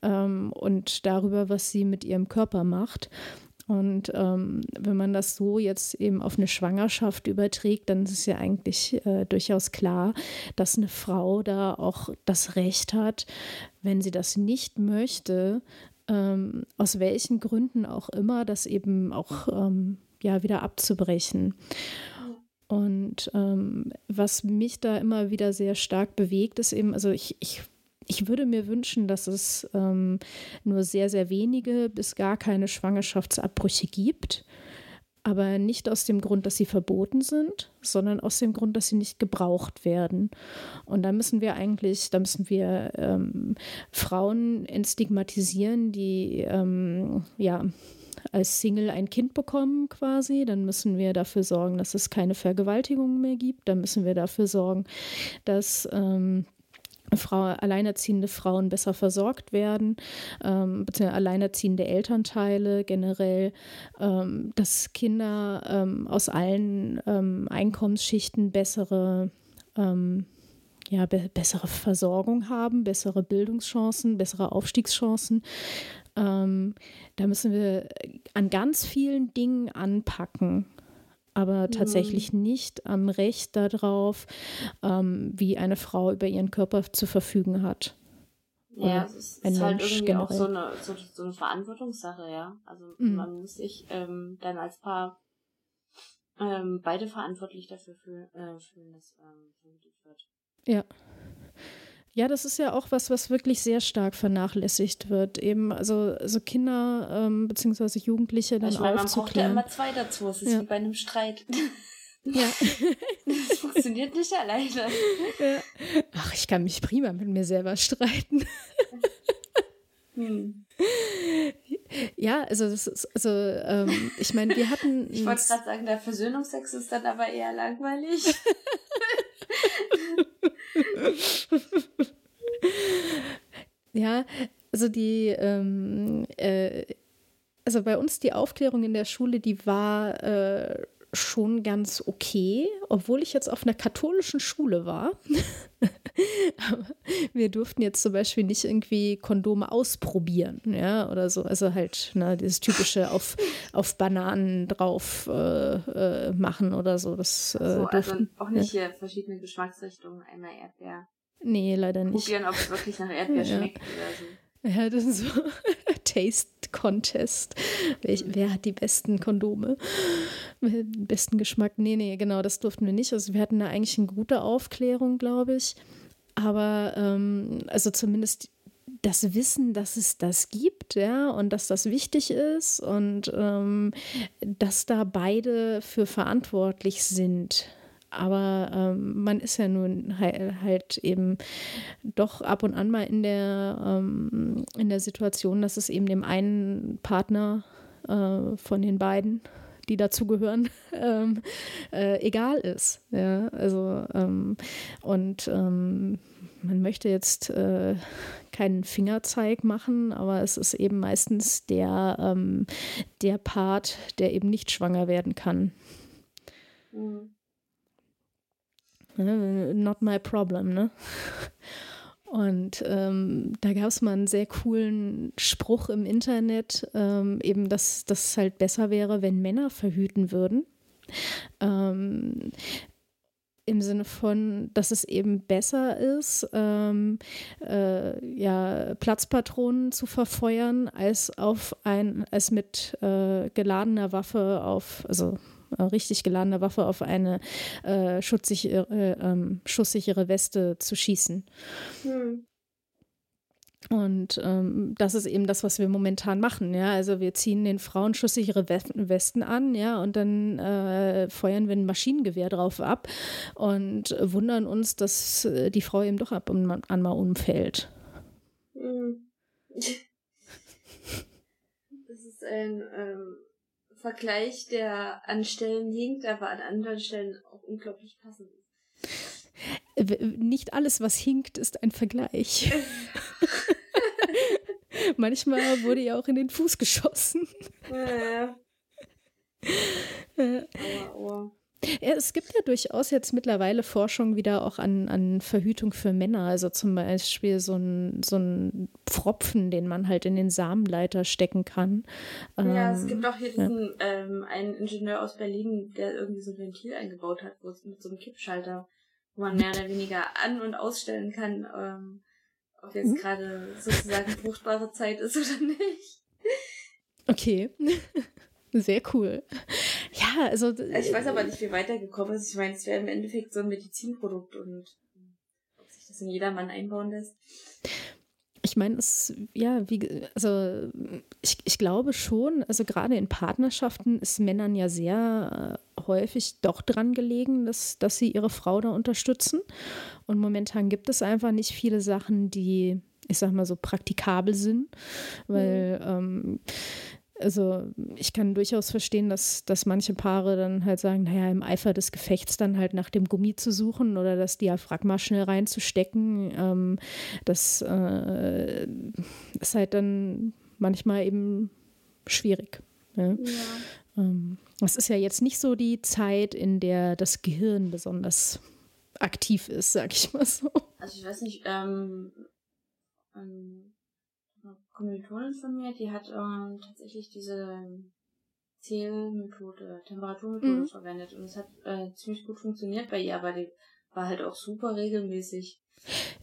ähm, und darüber, was sie mit ihrem Körper macht. Und ähm, wenn man das so jetzt eben auf eine Schwangerschaft überträgt, dann ist es ja eigentlich äh, durchaus klar, dass eine Frau da auch das Recht hat, wenn sie das nicht möchte, ähm, aus welchen Gründen auch immer, das eben auch ähm, ja wieder abzubrechen. Und ähm, was mich da immer wieder sehr stark bewegt, ist eben, also ich, ich ich würde mir wünschen, dass es ähm, nur sehr, sehr wenige bis gar keine Schwangerschaftsabbrüche gibt. Aber nicht aus dem Grund, dass sie verboten sind, sondern aus dem Grund, dass sie nicht gebraucht werden. Und da müssen wir eigentlich, da müssen wir ähm, Frauen entstigmatisieren, die ähm, ja als Single ein Kind bekommen quasi. Dann müssen wir dafür sorgen, dass es keine Vergewaltigungen mehr gibt. Dann müssen wir dafür sorgen, dass ähm, Frau, alleinerziehende Frauen besser versorgt werden, ähm, beziehungsweise alleinerziehende Elternteile generell, ähm, dass Kinder ähm, aus allen ähm, Einkommensschichten bessere ähm, ja, be bessere Versorgung haben, bessere Bildungschancen, bessere Aufstiegschancen. Ähm, da müssen wir an ganz vielen Dingen anpacken aber tatsächlich mhm. nicht am Recht darauf, ähm, wie eine Frau über ihren Körper zu verfügen hat. Ja, es ist, ist halt irgendwie generell. auch so eine, so, so, eine Verantwortungssache, ja. Also mhm. man muss sich ähm, dann als Paar ähm, beide verantwortlich dafür fühlen, äh, fühlen dass ähm, wird. Ja. Ja, das ist ja auch was, was wirklich sehr stark vernachlässigt wird. Eben, also, also Kinder ähm, bzw. Jugendliche dann ich meine, Man braucht ja immer zwei dazu. Es ist ja. wie bei einem Streit. (laughs) Ja. das funktioniert nicht alleine. Ja. Ach, ich kann mich prima mit mir selber streiten. Hm. Ja, also das ist, also ähm, ich meine, wir hatten. Ich wollte gerade sagen, der Versöhnungsex ist dann aber eher langweilig. (laughs) (laughs) ja, also die, ähm, äh, also bei uns die Aufklärung in der Schule, die war äh, schon ganz okay, obwohl ich jetzt auf einer katholischen Schule war. (laughs) Wir durften jetzt zum Beispiel nicht irgendwie Kondome ausprobieren, ja, oder so. Also halt, ne, dieses typische auf, (laughs) auf Bananen drauf äh, äh, machen oder so. Das, äh, so, also auch nicht ja. hier verschiedene Geschmacksrichtungen, einmal Erdbeer. Nee, leider nicht. Probieren, ob es wirklich nach Erdbeer (laughs) ja. schmeckt oder so. Ja, das ist so Taste Contest. Wer, wer, hat die besten Kondome? Besten Geschmack? Nee, nee, genau, das durften wir nicht. Also wir hatten da eigentlich eine gute Aufklärung, glaube ich. Aber ähm, also zumindest das Wissen, dass es das gibt, ja, und dass das wichtig ist und ähm, dass da beide für verantwortlich sind. Aber ähm, man ist ja nun halt, halt, eben doch ab und an mal in der, ähm, in der Situation, dass es eben dem einen Partner äh, von den beiden, die dazugehören, (laughs) ähm, äh, egal ist. Ja, also ähm, und ähm, man möchte jetzt äh, keinen Fingerzeig machen, aber es ist eben meistens der, ähm, der Part, der eben nicht schwanger werden kann. Mhm. Ne? Not my problem, ne? (laughs) Und ähm, da gab es mal einen sehr coolen Spruch im Internet, ähm, eben, dass das halt besser wäre, wenn Männer verhüten würden. Ähm, Im Sinne von, dass es eben besser ist, ähm, äh, ja, Platzpatronen zu verfeuern, als auf ein, als mit äh, geladener Waffe auf, also richtig geladene Waffe auf eine äh, schutzsichere, äh, ähm, schusssichere Weste zu schießen. Hm. Und ähm, das ist eben das, was wir momentan machen. Ja, also wir ziehen den Frauen schusssichere Westen an, ja, und dann äh, feuern wir ein Maschinengewehr drauf ab und wundern uns, dass äh, die Frau eben doch ab und an mal umfällt. Hm. (laughs) Das ist ein ähm, Vergleich, der an Stellen hinkt, aber an anderen Stellen auch unglaublich passend ist. Nicht alles, was hinkt, ist ein Vergleich. (laughs) Manchmal wurde ja auch in den Fuß geschossen. Ja, ja. Aua, aua. Ja, es gibt ja durchaus jetzt mittlerweile Forschung wieder auch an, an Verhütung für Männer. Also zum Beispiel so ein, so ein Pfropfen, den man halt in den Samenleiter stecken kann. Ja, ähm, es gibt auch hier diesen ja. ähm, einen Ingenieur aus Berlin, der irgendwie so ein Ventil eingebaut hat, mit so einem Kippschalter, wo man mehr oder weniger an- und ausstellen kann, ähm, ob jetzt mhm. gerade sozusagen fruchtbare Zeit ist oder nicht. Okay. (laughs) Sehr cool. Ja, also. Ich weiß aber nicht, wie weitergekommen ist. Ich meine, es wäre im Endeffekt so ein Medizinprodukt und ob sich das in jedermann einbauen lässt. Ich meine, es, ja, wie, also ich, ich glaube schon, also gerade in Partnerschaften ist Männern ja sehr äh, häufig doch dran gelegen, dass, dass sie ihre Frau da unterstützen. Und momentan gibt es einfach nicht viele Sachen, die, ich sag mal so, praktikabel sind, weil mhm. ähm, also ich kann durchaus verstehen, dass, dass manche Paare dann halt sagen, naja, im Eifer des Gefechts dann halt nach dem Gummi zu suchen oder das Diaphragma schnell reinzustecken, ähm, das äh, ist halt dann manchmal eben schwierig. Ne? Ja. Ähm, das ist ja jetzt nicht so die Zeit, in der das Gehirn besonders aktiv ist, sag ich mal so. Also ich weiß nicht, ähm, ähm Kommilitonin von mir, die hat ähm, tatsächlich diese Zählmethode, Temperaturmethode mhm. verwendet und es hat äh, ziemlich gut funktioniert bei ihr, aber die war halt auch super regelmäßig.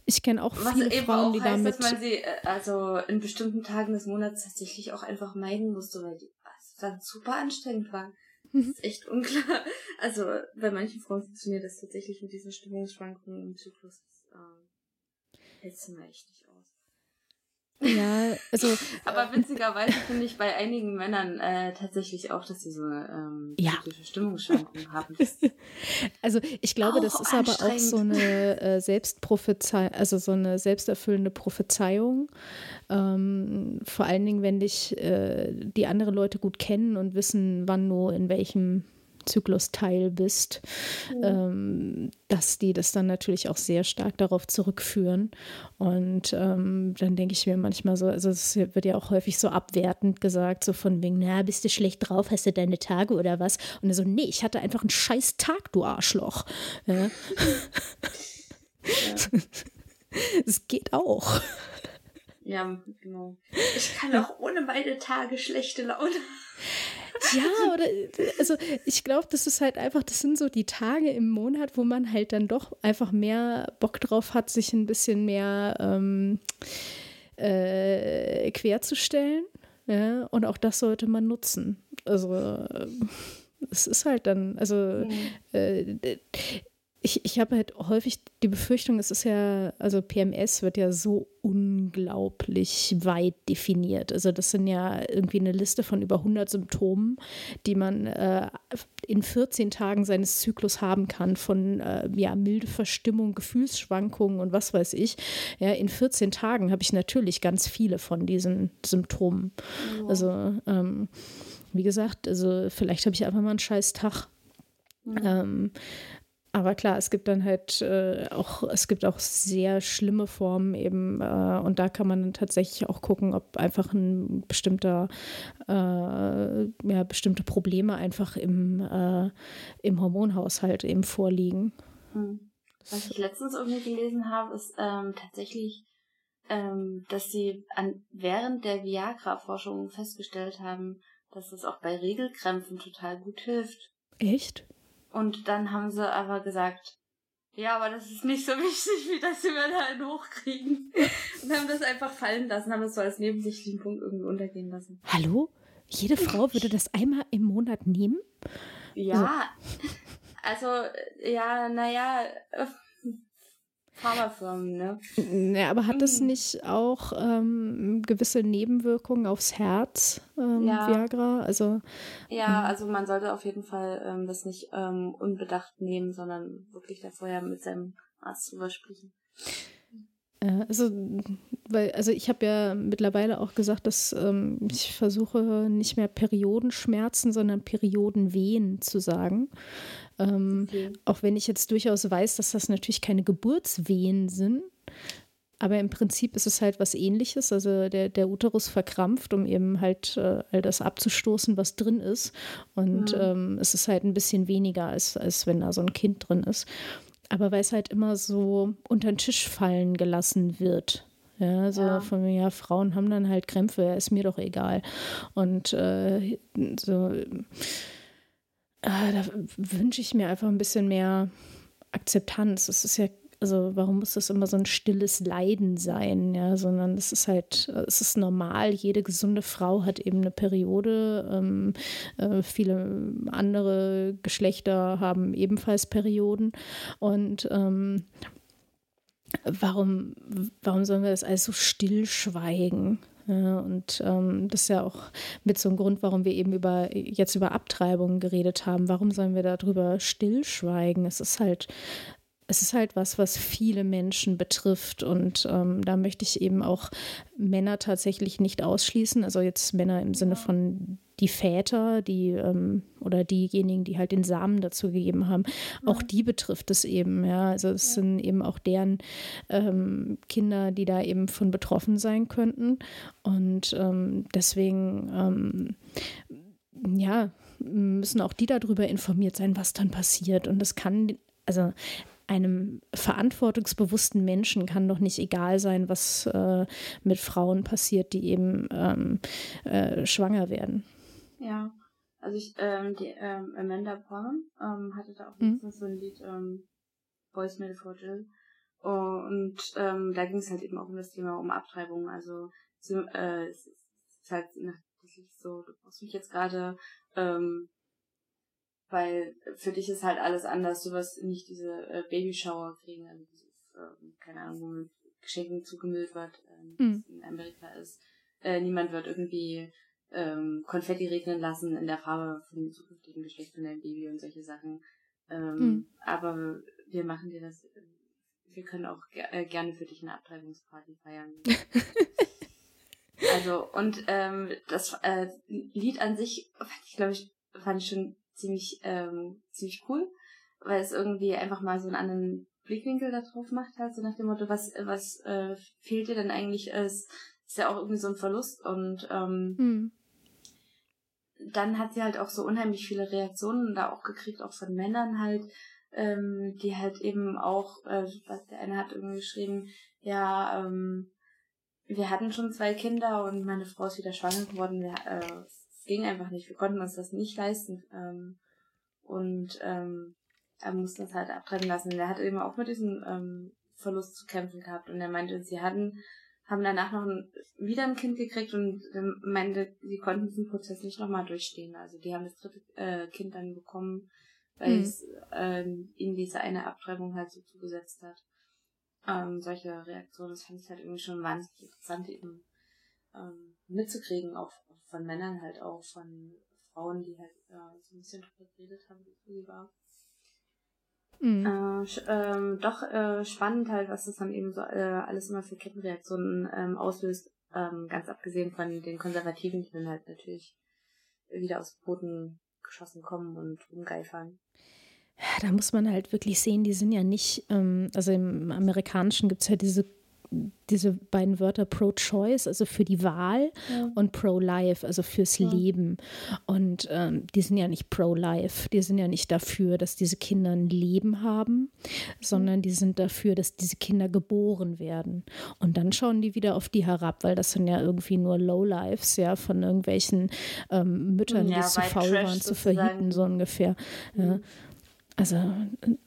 Ich kenne auch Was viele eben Frauen, auch die heißt, damit... dass man sie äh, also in bestimmten Tagen des Monats tatsächlich auch einfach meiden musste, weil die also dann super anstrengend war. Das mhm. ist echt unklar. Also bei manchen Frauen funktioniert das tatsächlich mit diesen Stimmungsschwankungen im Zyklus. Das äh, hält es mir echt nicht ja, also. (laughs) Aber witzigerweise finde ich bei einigen Männern äh, tatsächlich auch, dass sie so ähm, ja. Stimmungsschwankungen (laughs) haben. also ich glaube, das ist aber auch so eine äh, Selbstprophezei, also so eine selbsterfüllende Prophezeiung. Ähm, vor allen Dingen, wenn dich äh, die anderen Leute gut kennen und wissen, wann du in welchem Zyklusteil bist, mhm. ähm, dass die das dann natürlich auch sehr stark darauf zurückführen. Und ähm, dann denke ich mir manchmal so, also es wird ja auch häufig so abwertend gesagt, so von wegen, na, bist du schlecht drauf, hast du deine Tage oder was? Und er so, nee, ich hatte einfach einen scheiß Tag, du Arschloch. Ja. (laughs) (laughs) Es geht auch. Ja, genau. Ich (laughs) kann auch ohne beide Tage schlechte Laune. Ja, oder also ich glaube, das ist halt einfach, das sind so die Tage im Monat, wo man halt dann doch einfach mehr Bock drauf hat, sich ein bisschen mehr ähm, äh, querzustellen. Ja, und auch das sollte man nutzen. Also es ist halt dann, also mhm. äh, ich, ich habe halt häufig die Befürchtung, es ist ja, also PMS wird ja so unglaublich weit definiert. Also das sind ja irgendwie eine Liste von über 100 Symptomen, die man äh, in 14 Tagen seines Zyklus haben kann, von äh, ja, milde Verstimmung, Gefühlsschwankungen und was weiß ich. Ja, in 14 Tagen habe ich natürlich ganz viele von diesen Symptomen. Ja. Also ähm, wie gesagt, also vielleicht habe ich einfach mal einen scheiß Tag. Mhm. Ähm, aber klar, es gibt dann halt äh, auch, es gibt auch sehr schlimme Formen eben äh, und da kann man dann tatsächlich auch gucken, ob einfach ein bestimmter, äh, ja, bestimmte Probleme einfach im, äh, im Hormonhaushalt eben vorliegen. Hm. Was ich letztens irgendwie gelesen habe, ist ähm, tatsächlich, ähm, dass sie an, während der Viagra-Forschung festgestellt haben, dass es auch bei Regelkrämpfen total gut hilft. Echt? Und dann haben sie aber gesagt, ja, aber das ist nicht so (laughs) wichtig, wie dass wir da einen hochkriegen. Und haben das einfach fallen lassen, haben das so als nebensächlichen Punkt irgendwie untergehen lassen. Hallo? Jede Frau würde das einmal im Monat nehmen? Ja. Also, also ja, naja, Pharmafirmen, ne? Ja, aber hat das mhm. nicht auch ähm, gewisse Nebenwirkungen aufs Herz, ähm, ja. Viagra? Also, ja, ähm, also man sollte auf jeden Fall ähm, das nicht ähm, unbedacht nehmen, sondern wirklich da vorher mit seinem Arzt drüber sprechen. Ja, also, weil, also ich habe ja mittlerweile auch gesagt, dass ähm, ich versuche nicht mehr Periodenschmerzen, sondern Periodenwehen zu sagen. Ähm, okay. Auch wenn ich jetzt durchaus weiß, dass das natürlich keine Geburtswehen sind. aber im Prinzip ist es halt was ähnliches. Also der, der Uterus verkrampft, um eben halt äh, all das abzustoßen, was drin ist. Und mhm. ähm, es ist halt ein bisschen weniger, als, als wenn da so ein Kind drin ist. Aber weil es halt immer so unter den Tisch fallen gelassen wird. Ja, so ja. von ja, Frauen haben dann halt Krämpfe, ja, ist mir doch egal. Und äh, so, äh, da wünsche ich mir einfach ein bisschen mehr Akzeptanz. Es ist ja also warum muss das immer so ein stilles Leiden sein, ja, sondern es ist halt, es ist normal, jede gesunde Frau hat eben eine Periode, ähm, äh, viele andere Geschlechter haben ebenfalls Perioden und ähm, warum, warum sollen wir das alles so stillschweigen? Und ähm, das ist ja auch mit so einem Grund, warum wir eben über jetzt über Abtreibungen geredet haben. Warum sollen wir darüber stillschweigen? Es ist halt es ist halt was, was viele Menschen betrifft. Und ähm, da möchte ich eben auch Männer tatsächlich nicht ausschließen. Also jetzt Männer im Sinne von die Väter, die ähm, oder diejenigen, die halt den Samen dazu gegeben haben, auch die betrifft es eben. Ja, also es sind eben auch deren ähm, Kinder, die da eben von betroffen sein könnten. Und ähm, deswegen, ähm, ja, müssen auch die darüber informiert sein, was dann passiert. Und das kann also einem verantwortungsbewussten Menschen kann doch nicht egal sein, was äh, mit Frauen passiert, die eben ähm, äh, schwanger werden. Ja, also ich, ähm, die ähm, Amanda Porn ähm, hatte da auch mhm. so ein Lied, ähm, Voicemail for Jill. Und ähm, da ging es halt eben auch um das Thema um Abtreibung. Also äh, es ist halt so, du brauchst mich jetzt gerade ähm, weil für dich ist halt alles anders. Du wirst nicht diese äh, Babyshower kriegen, also dieses, äh, keine Ahnung, wo mit Geschenken zugemüllt wird, äh, mhm. in Amerika ist. Äh, niemand wird irgendwie ähm, Konfetti regnen lassen in der Farbe von dem zukünftigen Geschlecht von deinem Baby und solche Sachen. Ähm, mhm. Aber wir machen dir das, wir können auch äh, gerne für dich eine Abtreibungsparty feiern. (laughs) also, und ähm, das äh, Lied an sich, fand ich, glaube ich, fand ich schon ziemlich, ähm, ziemlich cool, weil es irgendwie einfach mal so einen anderen Blickwinkel da drauf macht, halt, so nach dem Motto, was, was äh, fehlt dir denn eigentlich? Ist, ist ja auch irgendwie so ein Verlust und ähm, hm. dann hat sie halt auch so unheimlich viele Reaktionen da auch gekriegt, auch von Männern halt, ähm, die halt eben auch, äh, was der eine hat irgendwie geschrieben, ja, ähm, wir hatten schon zwei Kinder und meine Frau ist wieder schwanger geworden. Wir, äh, ging einfach nicht. Wir konnten uns das nicht leisten. Ähm, und ähm, er musste das halt abtreiben lassen. Der hat eben auch mit diesem ähm, Verlust zu kämpfen gehabt. Und er meinte, sie hatten, haben danach noch ein, wieder ein Kind gekriegt und meinte, sie konnten diesen Prozess nicht nochmal durchstehen. Also die haben das dritte äh, Kind dann bekommen, weil mhm. es äh, ihnen diese eine Abtreibung halt so zugesetzt hat. Ähm, solche Reaktionen, das fand ich halt irgendwie schon wahnsinnig interessant, eben ähm, mitzukriegen, auch von Männern halt auch, von Frauen, die halt äh, so ein bisschen drüber geredet haben, wie es war. Mhm. Äh, ähm, doch äh, spannend halt, was das dann eben so äh, alles immer für Kettenreaktionen ähm, auslöst, ähm, ganz abgesehen von den Konservativen, die dann halt natürlich wieder aus Boden geschossen kommen und rumgeifern. Da muss man halt wirklich sehen, die sind ja nicht, ähm, also im Amerikanischen gibt es ja diese diese beiden Wörter pro-choice, also für die Wahl, ja. und pro-life, also fürs ja. Leben. Und ähm, die sind ja nicht pro-life, die sind ja nicht dafür, dass diese Kinder ein Leben haben, sondern die sind dafür, dass diese Kinder geboren werden. Und dann schauen die wieder auf die herab, weil das sind ja irgendwie nur Low-Lives, ja, von irgendwelchen ähm, Müttern, ja, die zu faul waren, zu verhüten, so ungefähr. Mhm. Also,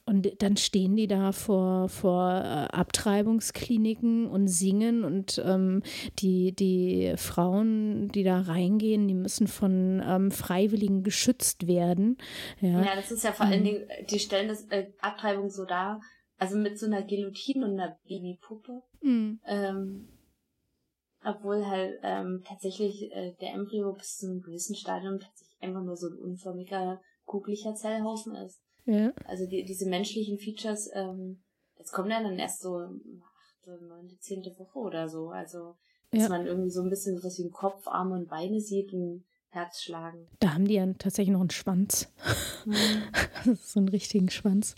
und dann stehen die da vor, vor äh, Abtreibungskliniken und singen und ähm, die, die Frauen, die da reingehen, die müssen von ähm, Freiwilligen geschützt werden. Ja. ja, das ist ja vor allen mhm. Dingen, die stellen das äh, Abtreibung so dar, also mit so einer Guillotine und einer Babypuppe. Mhm. Ähm, obwohl halt ähm, tatsächlich äh, der Embryo bis zu einem gewissen Stadium tatsächlich einfach nur so ein unförmiger, kugeliger Zellhaufen ist. Ja. Also die, diese menschlichen Features, ähm, das kommt ja dann erst so achte, neunte, zehnte Woche oder so. Also dass ja. man irgendwie so ein bisschen was wie Kopf, Arme und Beine sieht und Herz schlagen. Da haben die ja tatsächlich noch einen Schwanz. Mhm. (laughs) so einen richtigen Schwanz.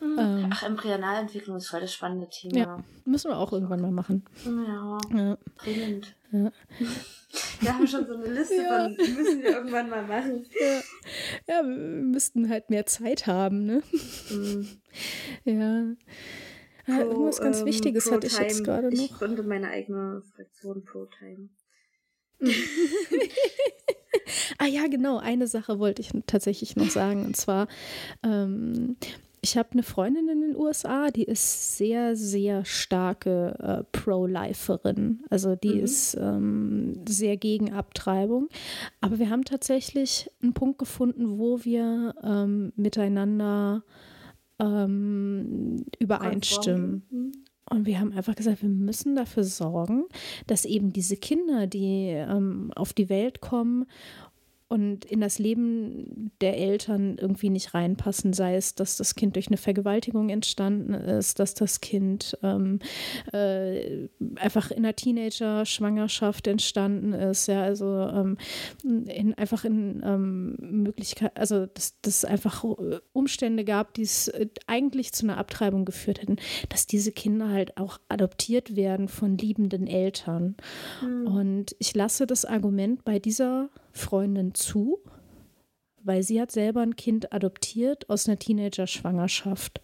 Mhm. Ähm, Ach, Embryonalentwicklung ist voll das spannende Thema. Ja, müssen wir auch irgendwann mal machen. Ja, ja. dringend. Ja. Wir haben schon so eine Liste ja. von, die müssen wir irgendwann mal machen. Ja. ja, wir müssten halt mehr Zeit haben, ne? Mhm. Ja. Pro, irgendwas ganz ähm, Wichtiges hatte ich jetzt gerade noch. Ich gründe meine eigene Fraktion Pro-Time. (laughs) ah ja, genau. Eine Sache wollte ich tatsächlich noch sagen. Und zwar, ähm, ich habe eine Freundin in den USA, die ist sehr, sehr starke äh, Pro-Liferin. Also die mhm. ist ähm, sehr gegen Abtreibung. Aber wir haben tatsächlich einen Punkt gefunden, wo wir ähm, miteinander ähm, übereinstimmen. Und wir haben einfach gesagt, wir müssen dafür sorgen, dass eben diese Kinder, die ähm, auf die Welt kommen und in das Leben der Eltern irgendwie nicht reinpassen, sei es, dass das Kind durch eine Vergewaltigung entstanden ist, dass das Kind ähm, äh, einfach in einer Teenager-Schwangerschaft entstanden ist, ja, also ähm, in, einfach in ähm, Möglichkeit, also dass es einfach Umstände gab, die es äh, eigentlich zu einer Abtreibung geführt hätten, dass diese Kinder halt auch adoptiert werden von liebenden Eltern. Mhm. Und ich lasse das Argument bei dieser Freundin zu, weil sie hat selber ein Kind adoptiert aus einer Teenager-Schwangerschaft.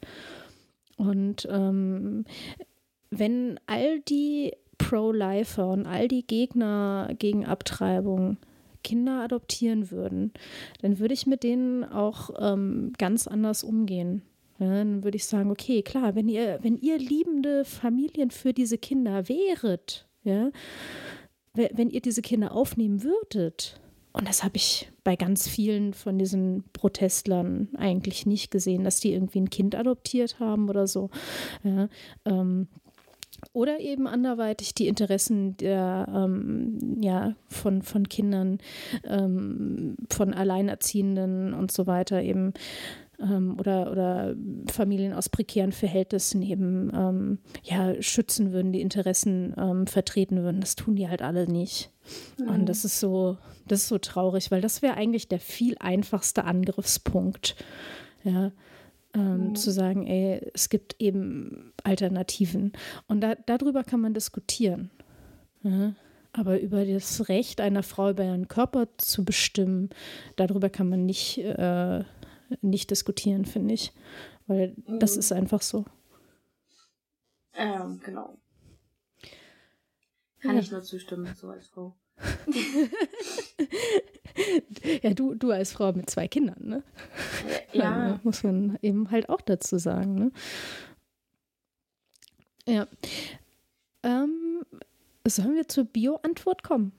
Und ähm, wenn all die Pro-Lifer und all die Gegner gegen Abtreibung Kinder adoptieren würden, dann würde ich mit denen auch ähm, ganz anders umgehen. Dann würde ich sagen, okay, klar, wenn ihr, wenn ihr liebende Familien für diese Kinder wäret, ja, wenn ihr diese Kinder aufnehmen würdet, und das habe ich bei ganz vielen von diesen Protestlern eigentlich nicht gesehen, dass die irgendwie ein Kind adoptiert haben oder so. Ja, ähm, oder eben anderweitig die Interessen der, ähm, ja, von, von Kindern, ähm, von Alleinerziehenden und so weiter eben ähm, oder, oder Familien aus prekären Verhältnissen eben ähm, ja, schützen würden, die Interessen ähm, vertreten würden. Das tun die halt alle nicht. Mhm. Und das ist so, das ist so traurig, weil das wäre eigentlich der viel einfachste Angriffspunkt. Ja. Ähm, mhm. Zu sagen, ey, es gibt eben Alternativen. Und da, darüber kann man diskutieren. Ja. Aber über das Recht einer Frau über ihren Körper zu bestimmen, darüber kann man nicht äh, nicht diskutieren, finde ich. Weil mhm. das ist einfach so. Ähm, genau. Kann ja. ich nur zustimmen, so als Frau. (laughs) ja, du, du als Frau mit zwei Kindern, ne? Ja. (laughs) Also, muss man eben halt auch dazu sagen, ne? Ja. Ähm, sollen wir zur Bio-Antwort kommen?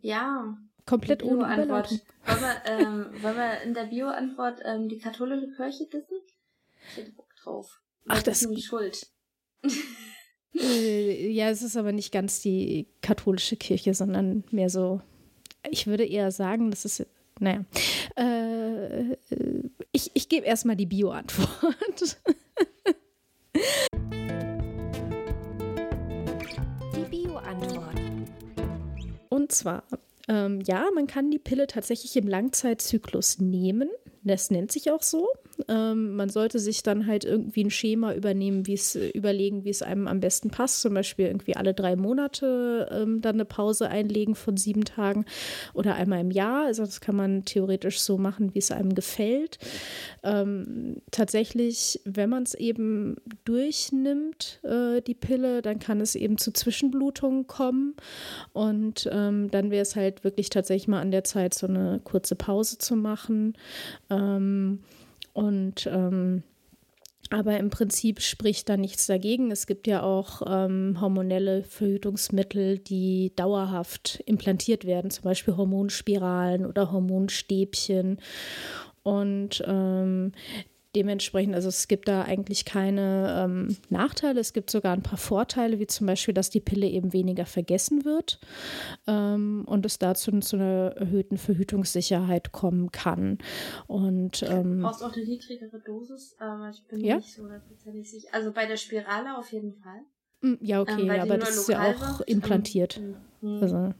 Ja. Komplett ohne Antwort. Wollen wir, (laughs) ähm, wollen wir in der Bio-Antwort ähm, die katholische Kirche dissen? Ich hätte Bock drauf. Ach, das ist nämlich schuld. Äh, ja, es ist aber nicht ganz die katholische Kirche, sondern mehr so, ich würde eher sagen, das ist, naja, äh, ich, ich gebe erstmal die Bio-Antwort. Die Bio-Antwort. Und zwar ähm, ja, man kann die Pille tatsächlich im Langzeitzyklus nehmen. Das nennt sich auch so. Ähm, man sollte sich dann halt irgendwie ein Schema übernehmen, wie es äh, überlegen, wie es einem am besten passt. Zum Beispiel irgendwie alle drei Monate ähm, dann eine Pause einlegen von sieben Tagen oder einmal im Jahr. Also das kann man theoretisch so machen, wie es einem gefällt. Ähm, tatsächlich, wenn man es eben durchnimmt, äh, die Pille, dann kann es eben zu Zwischenblutungen kommen. Und ähm, dann wäre es halt wirklich tatsächlich mal an der Zeit, so eine kurze Pause zu machen. Ähm, und ähm, aber im Prinzip spricht da nichts dagegen. Es gibt ja auch ähm, hormonelle Verhütungsmittel, die dauerhaft implantiert werden, zum Beispiel Hormonspiralen oder Hormonstäbchen. Und ähm, Dementsprechend, also es gibt da eigentlich keine ähm, Nachteile. Es gibt sogar ein paar Vorteile, wie zum Beispiel, dass die Pille eben weniger vergessen wird ähm, und es dazu zu einer erhöhten Verhütungssicherheit kommen kann. Und, ähm, du brauchst auch eine niedrigere Dosis, aber ich bin ja? nicht so hundertprozentig sicher. Also bei der Spirale auf jeden Fall. Mm, ja, okay, ähm, aber das ist ja auch wird, implantiert. Ähm, also.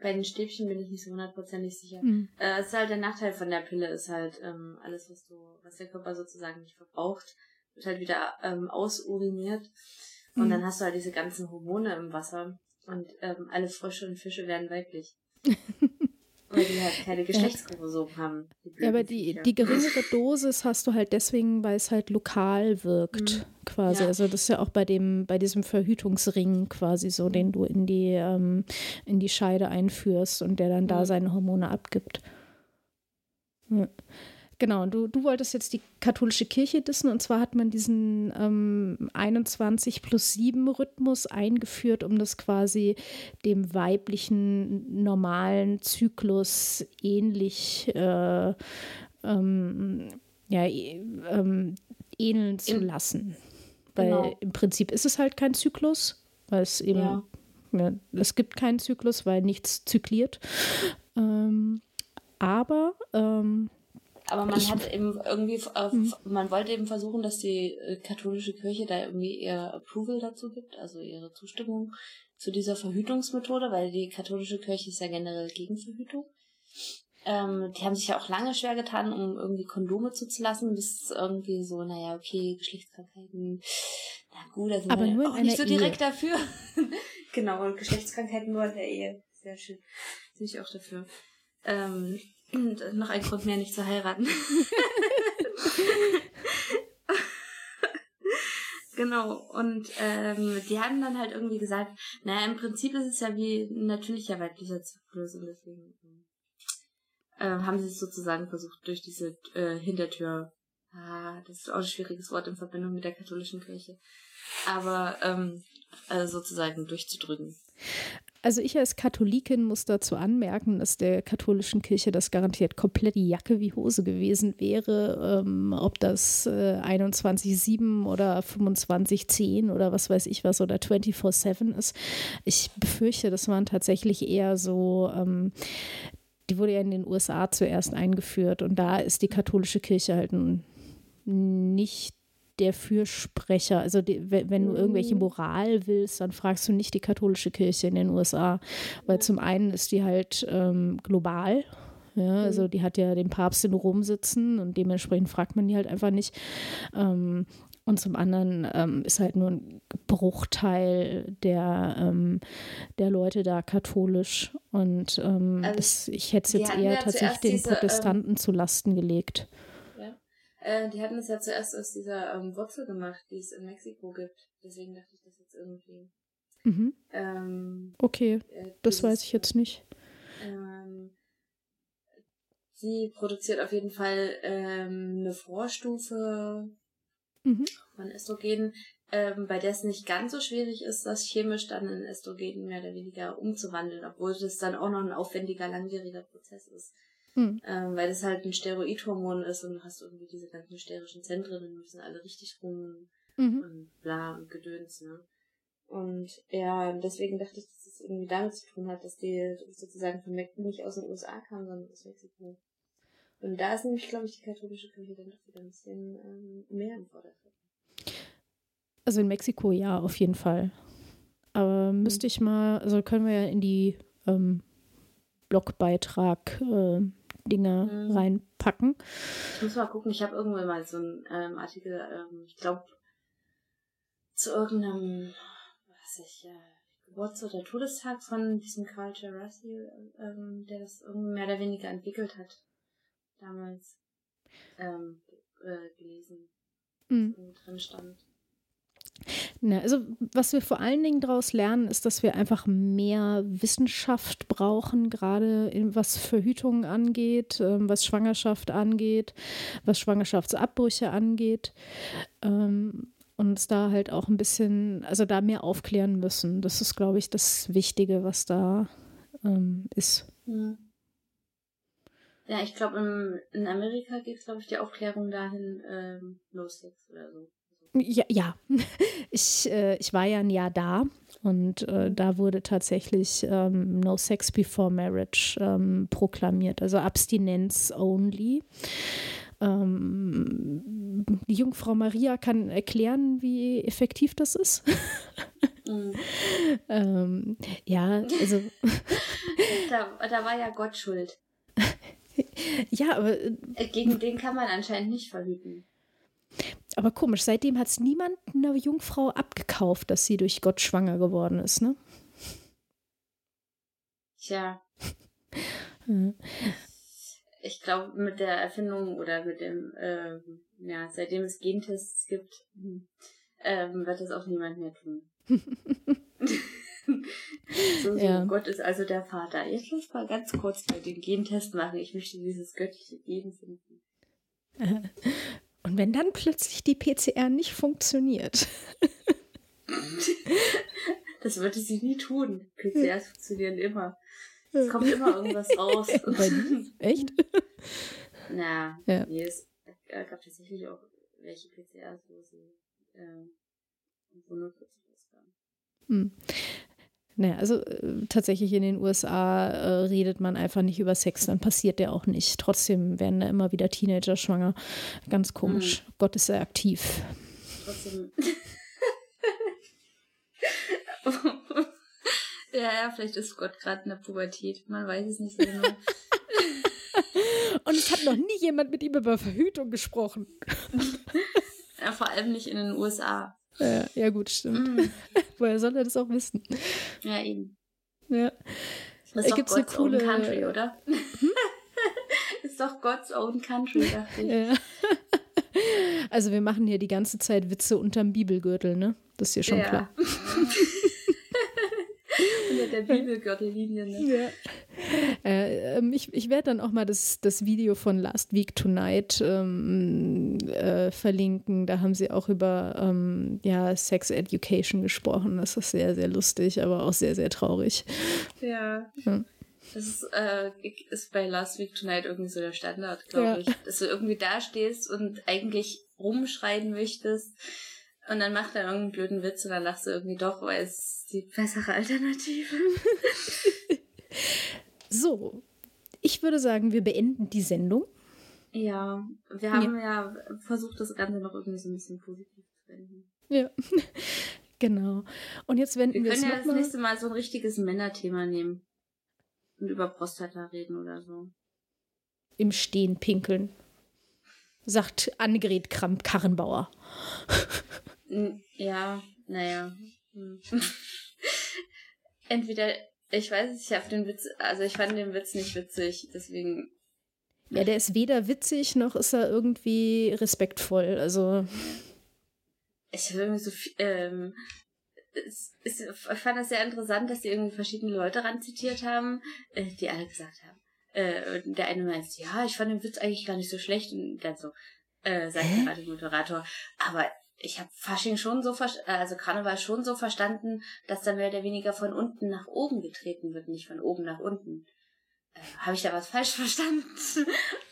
Bei den Stäbchen bin ich nicht so hundertprozentig sicher. Mhm. Äh, es ist halt der Nachteil von der Pille, ist halt ähm, alles, was du, was der Körper sozusagen nicht verbraucht, wird halt wieder ähm, ausuriniert. Und mhm. dann hast du halt diese ganzen Hormone im Wasser. Und ähm, alle Frösche und Fische werden weiblich. (laughs) Weil die halt keine Geschlechtschromosomen haben. Ja, aber die, die geringere Dosis hast du halt deswegen, weil es halt lokal wirkt, mhm. quasi. Ja. Also das ist ja auch bei dem, bei diesem Verhütungsring quasi so, den du in die, ähm, in die Scheide einführst und der dann mhm. da seine Hormone abgibt. Ja. Genau, du, du wolltest jetzt die katholische Kirche dissen und zwar hat man diesen ähm, 21 plus 7 Rhythmus eingeführt, um das quasi dem weiblichen normalen Zyklus ähnlich äh, ähm, ja, ähm, ähneln zu lassen. Weil genau. im Prinzip ist es halt kein Zyklus, weil es eben, ja. Ja, es gibt keinen Zyklus, weil nichts zykliert. Ähm, aber ähm, aber man ich, hat eben irgendwie, äh, hm. man wollte eben versuchen, dass die äh, katholische Kirche da irgendwie ihr Approval dazu gibt, also ihre Zustimmung zu dieser Verhütungsmethode, weil die katholische Kirche ist ja generell gegen Verhütung. Ähm, die haben sich ja auch lange schwer getan, um irgendwie Kondome zuzulassen, bis irgendwie so, naja, okay, Geschlechtskrankheiten, na gut, da sind Aber wir nur auch nicht so direkt Ehe. dafür. (laughs) genau, und Geschlechtskrankheiten nur in der Ehe. Sehr schön. Bin ich auch dafür. Ähm, und noch ein Grund mehr, nicht zu heiraten. (laughs) genau. Und ähm, die haben dann halt irgendwie gesagt, naja, im Prinzip ist es ja wie ein natürlicher weiblicher Zyklus und deswegen äh, haben sie es sozusagen versucht, durch diese äh, Hintertür. Ah, das ist auch ein schwieriges Wort in Verbindung mit der katholischen Kirche. Aber ähm, also sozusagen durchzudrücken. Also ich als Katholikin muss dazu anmerken, dass der katholischen Kirche das garantiert komplett Jacke wie Hose gewesen wäre, ähm, ob das äh, 21.7 oder 25.10 oder was weiß ich was oder 24.7 ist. Ich befürchte, das waren tatsächlich eher so ähm, die wurde ja in den USA zuerst eingeführt und da ist die katholische Kirche halt nicht der Fürsprecher. Also die, wenn du irgendwelche mhm. Moral willst, dann fragst du nicht die katholische Kirche in den USA, weil zum einen ist die halt ähm, global. Ja, also mhm. die hat ja den Papst in Rom sitzen und dementsprechend fragt man die halt einfach nicht. Ähm, und zum anderen ähm, ist halt nur ein Bruchteil der, ähm, der Leute da katholisch. Und ähm, also das, ich hätte es jetzt eher ja tatsächlich den diese, ähm, Protestanten zu Lasten gelegt. Äh, die hatten es ja zuerst aus dieser ähm, Wurzel gemacht, die es in Mexiko gibt. Deswegen dachte ich das jetzt irgendwie. Mhm. Ähm, okay, äh, das weiß ich jetzt nicht. Ähm, sie produziert auf jeden Fall ähm, eine Vorstufe mhm. von Östrogen, ähm, bei der es nicht ganz so schwierig ist, das chemisch dann in Östrogen mehr oder weniger umzuwandeln, obwohl das dann auch noch ein aufwendiger, langwieriger Prozess ist. Hm. Ähm, weil das halt ein Steroidhormon ist und du hast irgendwie diese ganzen sterischen Zentren und die sind alle richtig rum mhm. und bla und Gedöns, ne? Und ja, deswegen dachte ich, dass es das irgendwie damit zu tun hat, dass die sozusagen von Mac nicht aus den USA kam, sondern aus Mexiko. Und da ist nämlich, glaube ich, die katholische Kirche dann doch wieder ein bisschen ähm, mehr im Vordergrund. Also in Mexiko ja, auf jeden Fall. Aber müsste mhm. ich mal, also können wir ja in die ähm, Blogbeitrag äh, Dinge mhm. reinpacken. Ich muss mal gucken, ich habe irgendwann mal so einen ähm, Artikel, ähm, ich glaube, zu irgendeinem, was ich, äh, Geburts- oder Todestag von diesem Carl Gerasi, ähm, der das irgendwie mehr oder weniger entwickelt hat, damals ähm, äh, gelesen, mhm. drin stand. Na, also was wir vor allen Dingen daraus lernen, ist, dass wir einfach mehr Wissenschaft brauchen, gerade was Verhütung angeht, ähm, was Schwangerschaft angeht, was Schwangerschaftsabbrüche angeht. Ähm, und uns da halt auch ein bisschen, also da mehr aufklären müssen. Das ist, glaube ich, das Wichtige, was da ähm, ist. Ja, ich glaube, in Amerika geht es, glaube ich, die Aufklärung dahin, ähm, No Sex oder so. Ja, ja. (laughs) Ich, äh, ich war ja ein Jahr da und äh, da wurde tatsächlich ähm, No Sex Before Marriage ähm, proklamiert, also Abstinenz only. Ähm, die Jungfrau Maria kann erklären, wie effektiv das ist. mhm. (laughs) ähm, ja, also. (laughs) da, da war ja Gott schuld. ja, aber. Äh, gegen den kann man anscheinend nicht verhüten. Aber komisch, seitdem hat es niemand einer Jungfrau abgekauft, dass sie durch Gott schwanger geworden ist, ne? Tja. (laughs) ja. Ich glaube, mit der Erfindung oder mit dem, äh, ja, seitdem es Gentests gibt, ähm, wird das auch niemand mehr tun. (laughs) so, so ja. Gott ist also der Vater. Jetzt muss mal ganz kurz den Gentest machen. Ich möchte dieses göttliche Gen finden. (laughs) Und wenn dann plötzlich die PCR nicht funktioniert. (laughs) das würde sie nie tun. PCRs funktionieren immer. Es kommt immer irgendwas raus. (laughs) Echt? Na, ja. nee, es gab tatsächlich auch welche PCRs, wo sie äh, wo nur. Hm. Naja, also äh, tatsächlich in den USA äh, redet man einfach nicht über Sex, dann passiert der auch nicht. Trotzdem werden da immer wieder Teenager schwanger. Ganz komisch. Mhm. Gott ist sehr aktiv. Trotzdem. (laughs) ja, ja, vielleicht ist Gott gerade in der Pubertät. Man weiß es nicht so genau. Und es hat noch nie jemand mit ihm über Verhütung gesprochen. (laughs) ja, vor allem nicht in den USA. Ja, ja gut, stimmt. Mm. (laughs) Woher soll er das auch wissen? Ja, eben. Ja. Das ist doch Gibt's God's coole... own country, oder? Hm? (laughs) ist doch God's own country, (laughs) dachte ich. Ja. Also wir machen hier die ganze Zeit Witze unterm Bibelgürtel, ne? Das ist hier schon ja. klar. Unter der Bibelgürtellinie, ne? Ja. Äh, ähm, ich ich werde dann auch mal das, das Video von Last Week Tonight ähm, äh, verlinken. Da haben sie auch über ähm, ja, Sex Education gesprochen. Das ist sehr, sehr lustig, aber auch sehr, sehr traurig. Ja. ja. Das ist, äh, ist bei Last Week Tonight irgendwie so der Standard, glaube ja. ich. Dass du irgendwie da stehst und eigentlich rumschreien möchtest. Und dann macht er irgendeinen blöden Witz und dann lachst du irgendwie doch, weil es die bessere Alternative. (laughs) So, ich würde sagen, wir beenden die Sendung. Ja, wir haben ja, ja versucht, das Ganze noch irgendwie so ein bisschen positiv zu beenden. Ja, (laughs) genau. Und jetzt wenden wir, wir können ja das mal... nächste Mal so ein richtiges Männerthema nehmen und über Prostata reden oder so. Im Stehen pinkeln, sagt Annegret Kramp-Karrenbauer. ja, naja. Hm. (laughs) Entweder ich weiß nicht, ich habe den Witz, also ich fand den Witz nicht witzig, deswegen. Ja, der ist weder witzig noch ist er irgendwie respektvoll. Also. Ich habe irgendwie so viel, ähm, es, es, ich fand das sehr interessant, dass sie irgendwie verschiedene Leute ran zitiert haben, äh, die alle gesagt haben. Äh, der eine meint, ja, ich fand den Witz eigentlich gar nicht so schlecht und dann so, äh, sagt gerade der Moderator, aber ich habe Fasching schon so, also Karneval schon so verstanden, dass dann mehr oder weniger von unten nach oben getreten wird, nicht von oben nach unten. Äh, habe ich da was falsch (laughs) verstanden?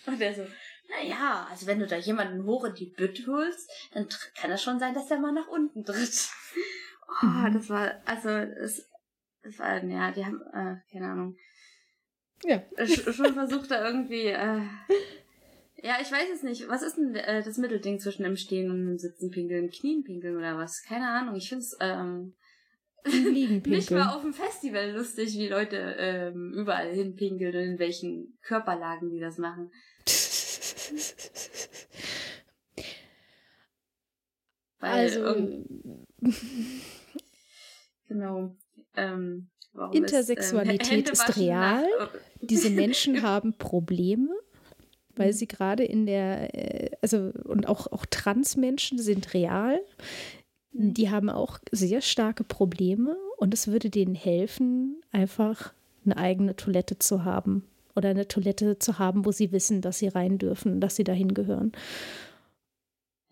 Und er so, naja, also wenn du da jemanden hoch in die Bütte holst, dann kann das schon sein, dass der mal nach unten tritt. (laughs) Oh, mhm. das war, also, es, es war, ja, die haben, äh, keine Ahnung. Ja. Schon versucht da irgendwie, äh, (laughs) ja, ich weiß es nicht. Was ist denn äh, das Mittelding zwischen dem Stehen und dem Sitzen pinkeln? Knien pinkeln oder was? Keine Ahnung. Ich finde es ähm, (laughs) nicht mal auf dem Festival lustig, wie Leute ähm, überall hinpinkeln und in welchen Körperlagen die das machen. (laughs) Weil, also (laughs) genau. Ähm, Intersexualität ist, ähm, ist real. Nach, Diese Menschen haben Probleme weil sie gerade in der, äh, also und auch, auch Transmenschen sind real. Mhm. Die haben auch sehr starke Probleme und es würde denen helfen, einfach eine eigene Toilette zu haben oder eine Toilette zu haben, wo sie wissen, dass sie rein dürfen, dass sie dahin gehören.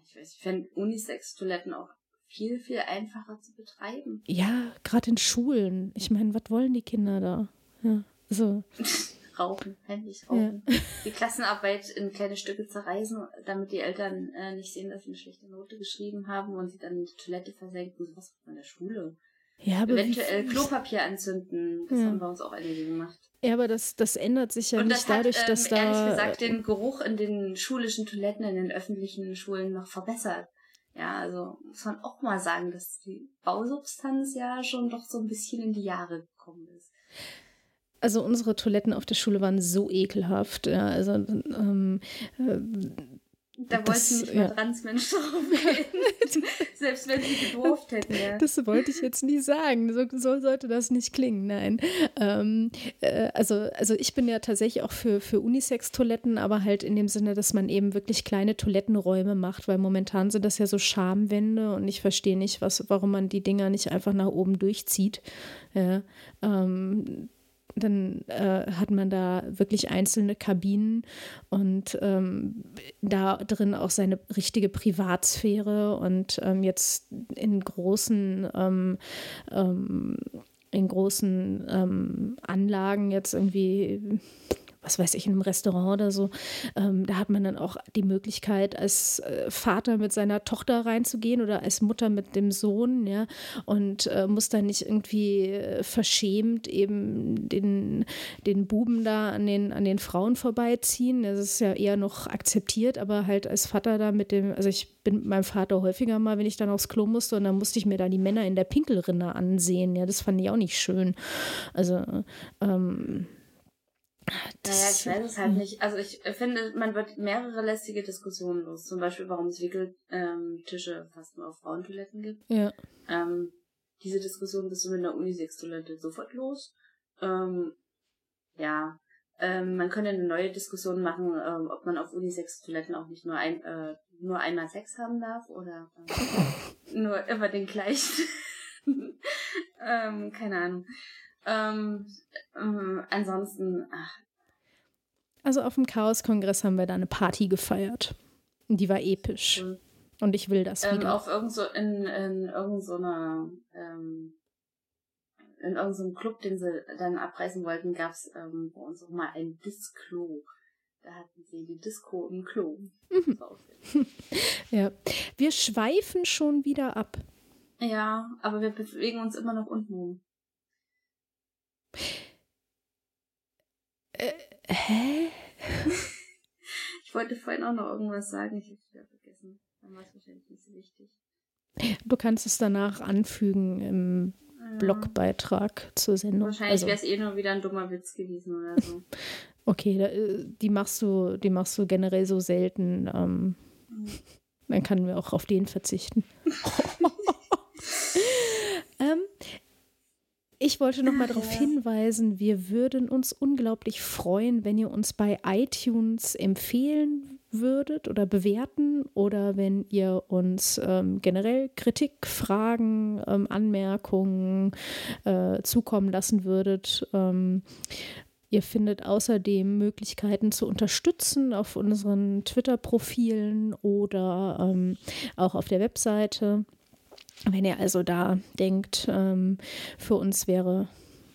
Ich weiß, ich fände Unisex-Toiletten auch viel, viel einfacher zu betreiben. Ja, gerade in Schulen. Ich meine, was wollen die Kinder da? Ja, also. (laughs) rauchen, heimlich rauchen. Ja. Die Klassenarbeit in kleine Stücke zerreißen, damit die Eltern äh, nicht sehen, dass sie eine schlechte Note geschrieben haben und sie dann in die Toilette versenken. So was in der Schule. Ja, aber Eventuell Klopapier anzünden. Das ja. haben bei uns auch einige gemacht. Ja, aber das, das ändert sich ja und nicht dadurch, hat, dass ähm, da. Ehrlich gesagt, den Geruch in den schulischen Toiletten, in den öffentlichen Schulen noch verbessert. ja, also muss man auch mal sagen, dass die Bausubstanz ja schon doch so ein bisschen in die Jahre gekommen ist. Also unsere Toiletten auf der Schule waren so ekelhaft. Ja, also ähm, äh, da das, wollten nicht mal ja. Transmenschen draufgehen. (laughs) Selbst wenn sie gedurft hätten, ja. Das wollte ich jetzt nie sagen. So, so sollte das nicht klingen, nein. Ähm, äh, also, also ich bin ja tatsächlich auch für, für Unisex-Toiletten, aber halt in dem Sinne, dass man eben wirklich kleine Toilettenräume macht, weil momentan sind das ja so Schamwände und ich verstehe nicht, was, warum man die Dinger nicht einfach nach oben durchzieht. Ja, ähm, dann äh, hat man da wirklich einzelne Kabinen und ähm, da drin auch seine richtige Privatsphäre und ähm, jetzt in großen ähm, ähm in großen ähm, Anlagen jetzt irgendwie was weiß ich, in einem Restaurant oder so, ähm, da hat man dann auch die Möglichkeit, als äh, Vater mit seiner Tochter reinzugehen oder als Mutter mit dem Sohn, ja, und äh, muss dann nicht irgendwie äh, verschämt eben den, den Buben da an den, an den Frauen vorbeiziehen. Das ist ja eher noch akzeptiert, aber halt als Vater da mit dem, also ich bin mit meinem Vater häufiger mal, wenn ich dann aufs Klo musste und dann musste ich mir da die Männer in der Pinkelrinne ansehen. Ja, das fand ich auch nicht schön. Also, ähm, naja, ich weiß es halt hm. nicht. Also ich finde, man wird mehrere lästige Diskussionen los. Zum Beispiel, warum es Wickeltische ähm, fast nur auf Frauentoiletten gibt. Ja. Ähm, diese Diskussion bist du mit einer Unisex-Toilette sofort los. Ähm, ja. Ähm, man könnte eine neue Diskussion machen, ähm, ob man auf Unisex-Toiletten auch nicht nur ein, äh, nur einmal Sex haben darf oder äh, (laughs) nur immer den gleichen. (laughs) ähm, keine Ahnung. Ähm, ähm, ansonsten. Ach. Also auf dem Chaos-Kongress haben wir da eine Party gefeiert. Die war episch. Mhm. Und ich will das ähm, wieder. Auf irgend so, in, in irgendeiner, so ähm, in irgendeinem Club, den sie dann abreißen wollten, gab es ähm, bei uns auch mal ein Disco. Da hatten sie die Disco im Klo. Mhm. (laughs) ja. Wir schweifen schon wieder ab. Ja, aber wir bewegen uns immer noch unten rum. Äh, hä? ich wollte vorhin auch noch irgendwas sagen, ich habe es wieder vergessen. Dann war es wahrscheinlich nicht so wichtig. Du kannst es danach anfügen im ja. Blogbeitrag zur Sendung. Wahrscheinlich also, wäre es eh nur wieder ein dummer Witz gewesen oder so. (laughs) okay, da, äh, die machst du, die machst du generell so selten. Ähm, mhm. Dann können wir auch auf den verzichten. (laughs) ähm, ich wollte noch mal darauf hinweisen, wir würden uns unglaublich freuen, wenn ihr uns bei iTunes empfehlen würdet oder bewerten oder wenn ihr uns ähm, generell Kritik, Fragen, ähm, Anmerkungen äh, zukommen lassen würdet. Ähm, Ihr findet außerdem Möglichkeiten zu unterstützen auf unseren Twitter-Profilen oder ähm, auch auf der Webseite. Wenn ihr also da denkt, ähm, für uns wäre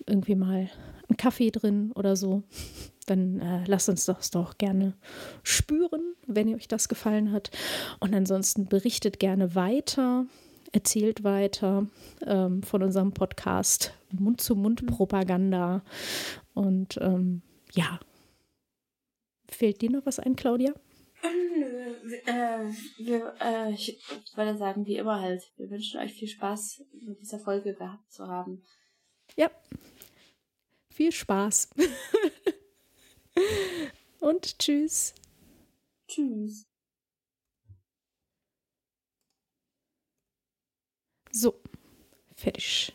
irgendwie mal ein Kaffee drin oder so, dann äh, lasst uns das doch gerne spüren, wenn euch das gefallen hat. Und ansonsten berichtet gerne weiter, erzählt weiter ähm, von unserem Podcast Mund-zu-Mund-Propaganda. Und ähm, ja, fehlt dir noch was ein, Claudia? Nö, äh, wir, äh, ich würde sagen, wie immer halt. Wir wünschen euch viel Spaß mit dieser Folge gehabt zu haben. Ja. Viel Spaß. (laughs) Und tschüss. Tschüss. So, fertig.